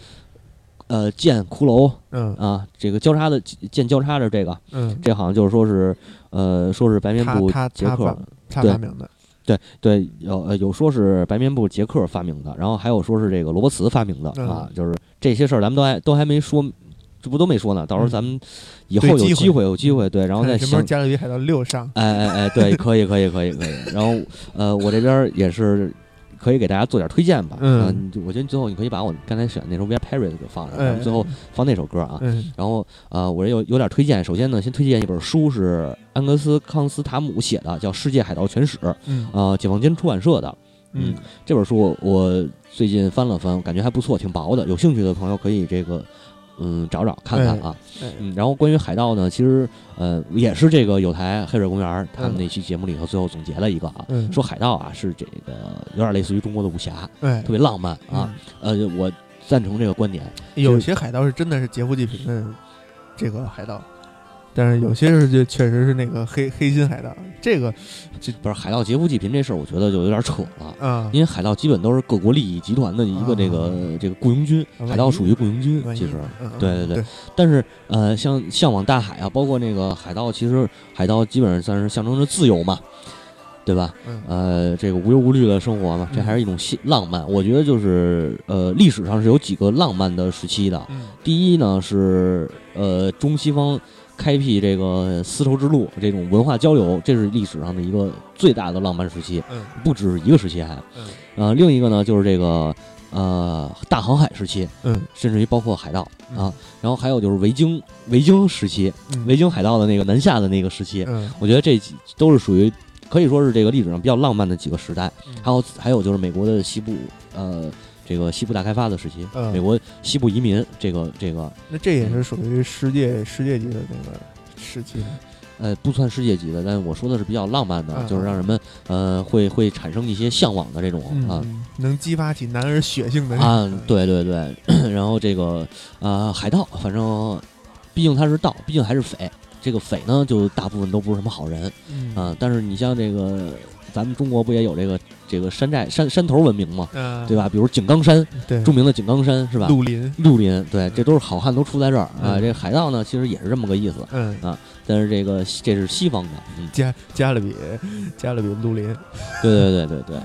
呃剑骷髅嗯。啊，这个交叉的剑交叉着这个，嗯，这好像就是说是呃说是白棉布他他杰克。他发，他对。发明的。对对，有呃有说是白棉布杰克发明的，然后还有说是这个罗伯茨发明的、嗯啊，就是这些事儿咱们都还都还没说，这不都没说呢，到时候嗯咱们以后有机会有机会对，然后再想看什么时候加勒比海盗六上？哎哎哎，对，可以可以可以可以。然后呃，我这边也是可以给大家做点推荐吧。嗯我觉得最后你可以把我刚才选那首《We Are Paris》给放上，哎咱们最后放那首歌啊。嗯然后呃，我这有有点推荐。首先呢，先推荐一本书，是安格斯康斯塔姆写的，叫《世界海盗全史》，嗯呃，解放军出版社的。嗯，这本书我最近翻了翻，感觉还不错，挺薄的。有兴趣的朋友可以这个嗯找找看看啊。哎嗯，然后关于海盗呢，其实呃也是这个有台黑水公园他们嗯那期节目里头最后总结了一个啊，嗯，说海盗啊是这个有点类似于中国的武侠，哎特别浪漫啊。呃，我赞成这个观点。嗯，有些海盗是真的是劫富济贫的这个海盗，但是有些是就确实是那个黑黑心海盗，这个这不是海盗劫富济贫这事儿，我觉得就有点扯了。啊，因为海盗基本都是各国利益集团的一个这个、这个雇佣军，海盗属于雇佣军，其实。嗯对对对对，但是呃，像向往大海啊，包括那个海盗，其实海盗基本上算是象征着自由嘛，对吧？嗯呃，这个无忧无虑的生活嘛，这还是一种新浪漫。我觉得就是呃，历史上是有几个浪漫的时期的。嗯第一呢是呃中西方开辟这个丝绸之路这种文化交流，这是历史上的一个最大的浪漫时期，嗯。不只是一个时期还。嗯。呃，另一个呢就是这个呃大航海时期，嗯。甚至于包括海盗嗯。啊，然后还有就是维京维京时期，嗯。维京海盗的那个南下的那个时期，嗯。我觉得这几都是属于可以说是这个历史上比较浪漫的几个时代。嗯。还有还有就是美国的西部呃这个西部大开发的时期，嗯。美国西部移民这个这个那这也是属于世界世界级的那个时期。的，呃不算世界级的，但是我说的是比较浪漫的，嗯就是让人们呃会会产生一些向往的这种啊。嗯，能激发起男儿血性的那啊种，对对对，然后这个呃海盗，反正毕竟他是盗，毕竟还是匪。这个匪呢，就大部分都不是什么好人嗯。啊、但是你像这个，咱们中国不也有这个这个山寨山山头文明嘛，啊对吧？比如井冈山，对著名的井冈山是吧？绿林，绿林，对，这都是好汉都出在这儿啊。嗯这个海盗呢，其实也是这么个意思，嗯啊，但是这个这是西方的，嗯，加加勒比加勒比绿林，对对对对对，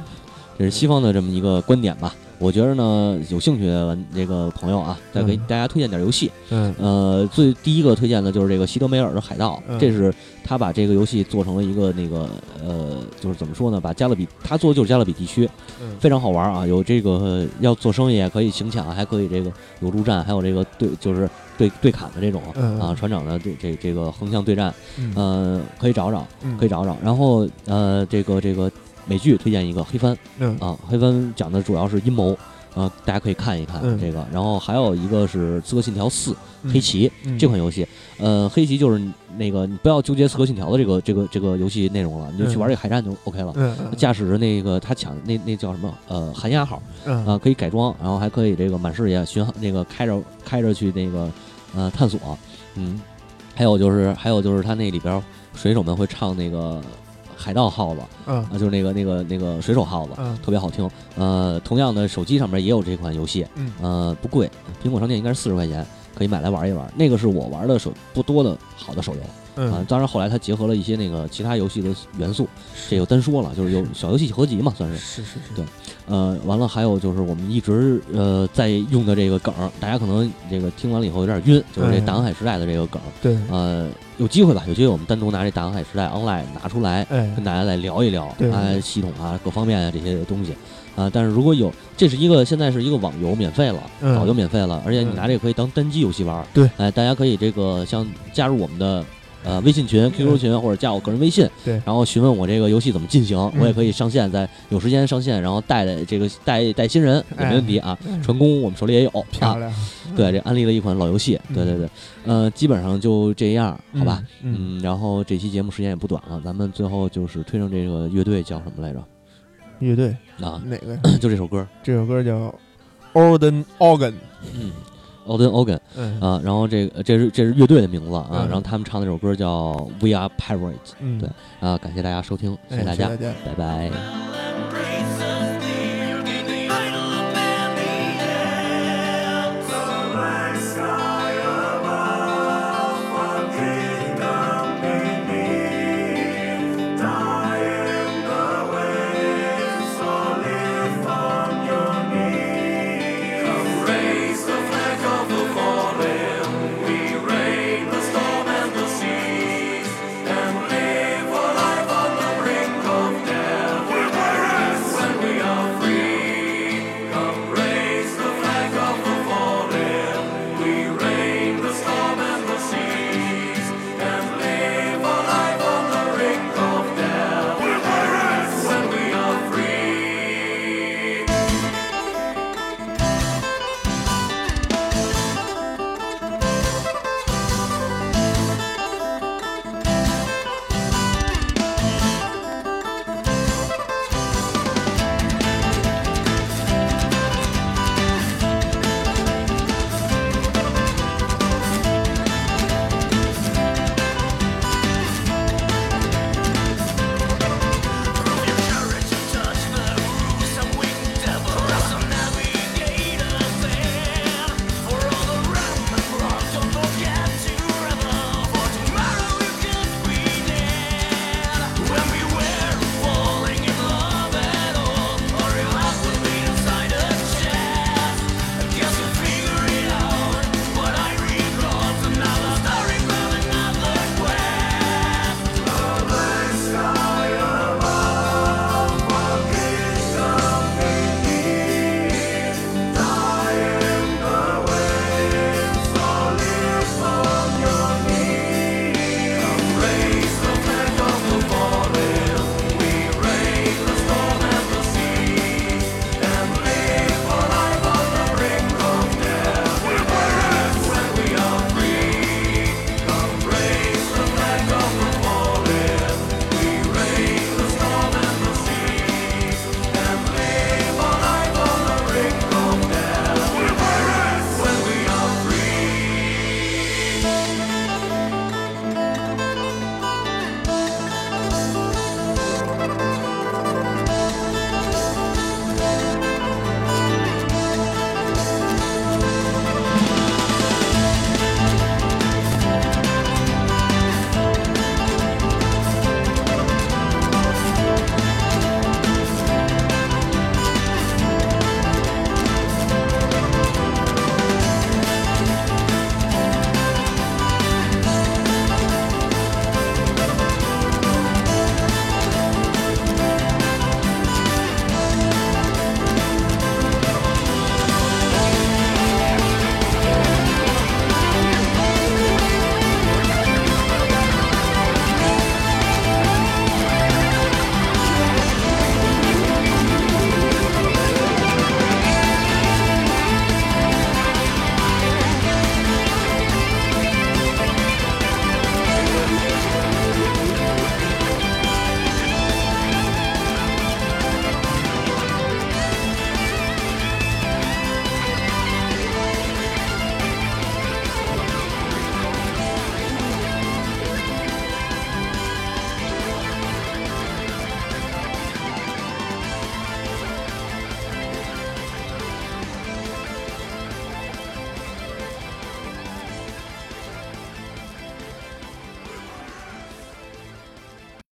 这是西方的这么一个观点吧。我觉得呢，有兴趣的玩这个朋友啊，再给嗯。大家推荐点游戏。嗯。呃，最第一个推荐的就是这个西德梅尔的海盗，嗯。这是他把这个游戏做成了一个那个呃，就是怎么说呢，把加勒比他做的就是加勒比地区，嗯。非常好玩啊，有这个呃要做生意，可以行抢，还可以这个有陆战，还有这个对就是对对砍的这种嗯。啊，船长的这这这个横向对战，嗯。呃，可以找找，嗯。可以找找。然后呃，这个这个美剧推荐一个《黑帆》嗯。啊，《黑帆》讲的主要是阴谋。啊，大家可以看一看嗯。这个，然后还有一个是《刺客信条四：嗯。黑旗》嗯。这款游戏，呃，黑旗就是那个你不要纠结《刺客信条》的这个这个这个游戏内容了，你就去嗯。玩这个海战就 OK 了。驾驶着那个他抢那那叫什么呃寒鸦号嗯。啊，可以改装，然后还可以这个满视野巡航，那个开着开着去那个呃探索，嗯，还有就是还有就是他那里边水手们会唱那个海盗号子嗯啊，就是那个那个那个水手号子，嗯特别好听。呃，同样的手机上面也有这款游戏，嗯呃，不贵，苹果商店应该是四十块钱，可以买来玩一玩。那个是我玩的手不多的好的手游啊嗯，当然后来它结合了一些那个其他游戏的元素，这就单说了，就是有小游戏合集嘛，算是。是是是，对呃，完了还有就是我们一直呃在用的这个梗，大家可能这个听完了以后有点晕，就是这嗯大航海时代的这个梗儿。对，呃，有机会吧，有机会我们单独拿这大航海时代 online 拿出来，哎跟大家来聊一聊对啊系统啊各方面啊这些东西啊。但是如果有，这是一个现在是一个网游免费了，嗯早就免费了，而且你嗯拿这个可以当单机游戏玩儿。对哎，大家可以这个像加入我们的。呃，微信群、QQ 群或者加我个人微信，然后询问我这个游戏怎么进行，嗯我也可以上线，在有时间上线，然后带带这个带带新人也没问题啊。哎传功我们手里也有，啊，漂亮，对，这安利了一款老游戏，对对对，呃，基本上就这样，好吧，嗯，嗯，然后这期节目时间也不短了，咱们最后就是推上这个乐队叫什么来着？乐队？啊，哪个？就这首歌，这首歌叫 Olden Organ，嗯，Odin Organ 嗯啊，然后这个这是这是乐队的名字啊，嗯然后他们唱那首歌叫 We Are Pirates 嗯，对啊，感谢大家收听，谢谢大家。拜拜。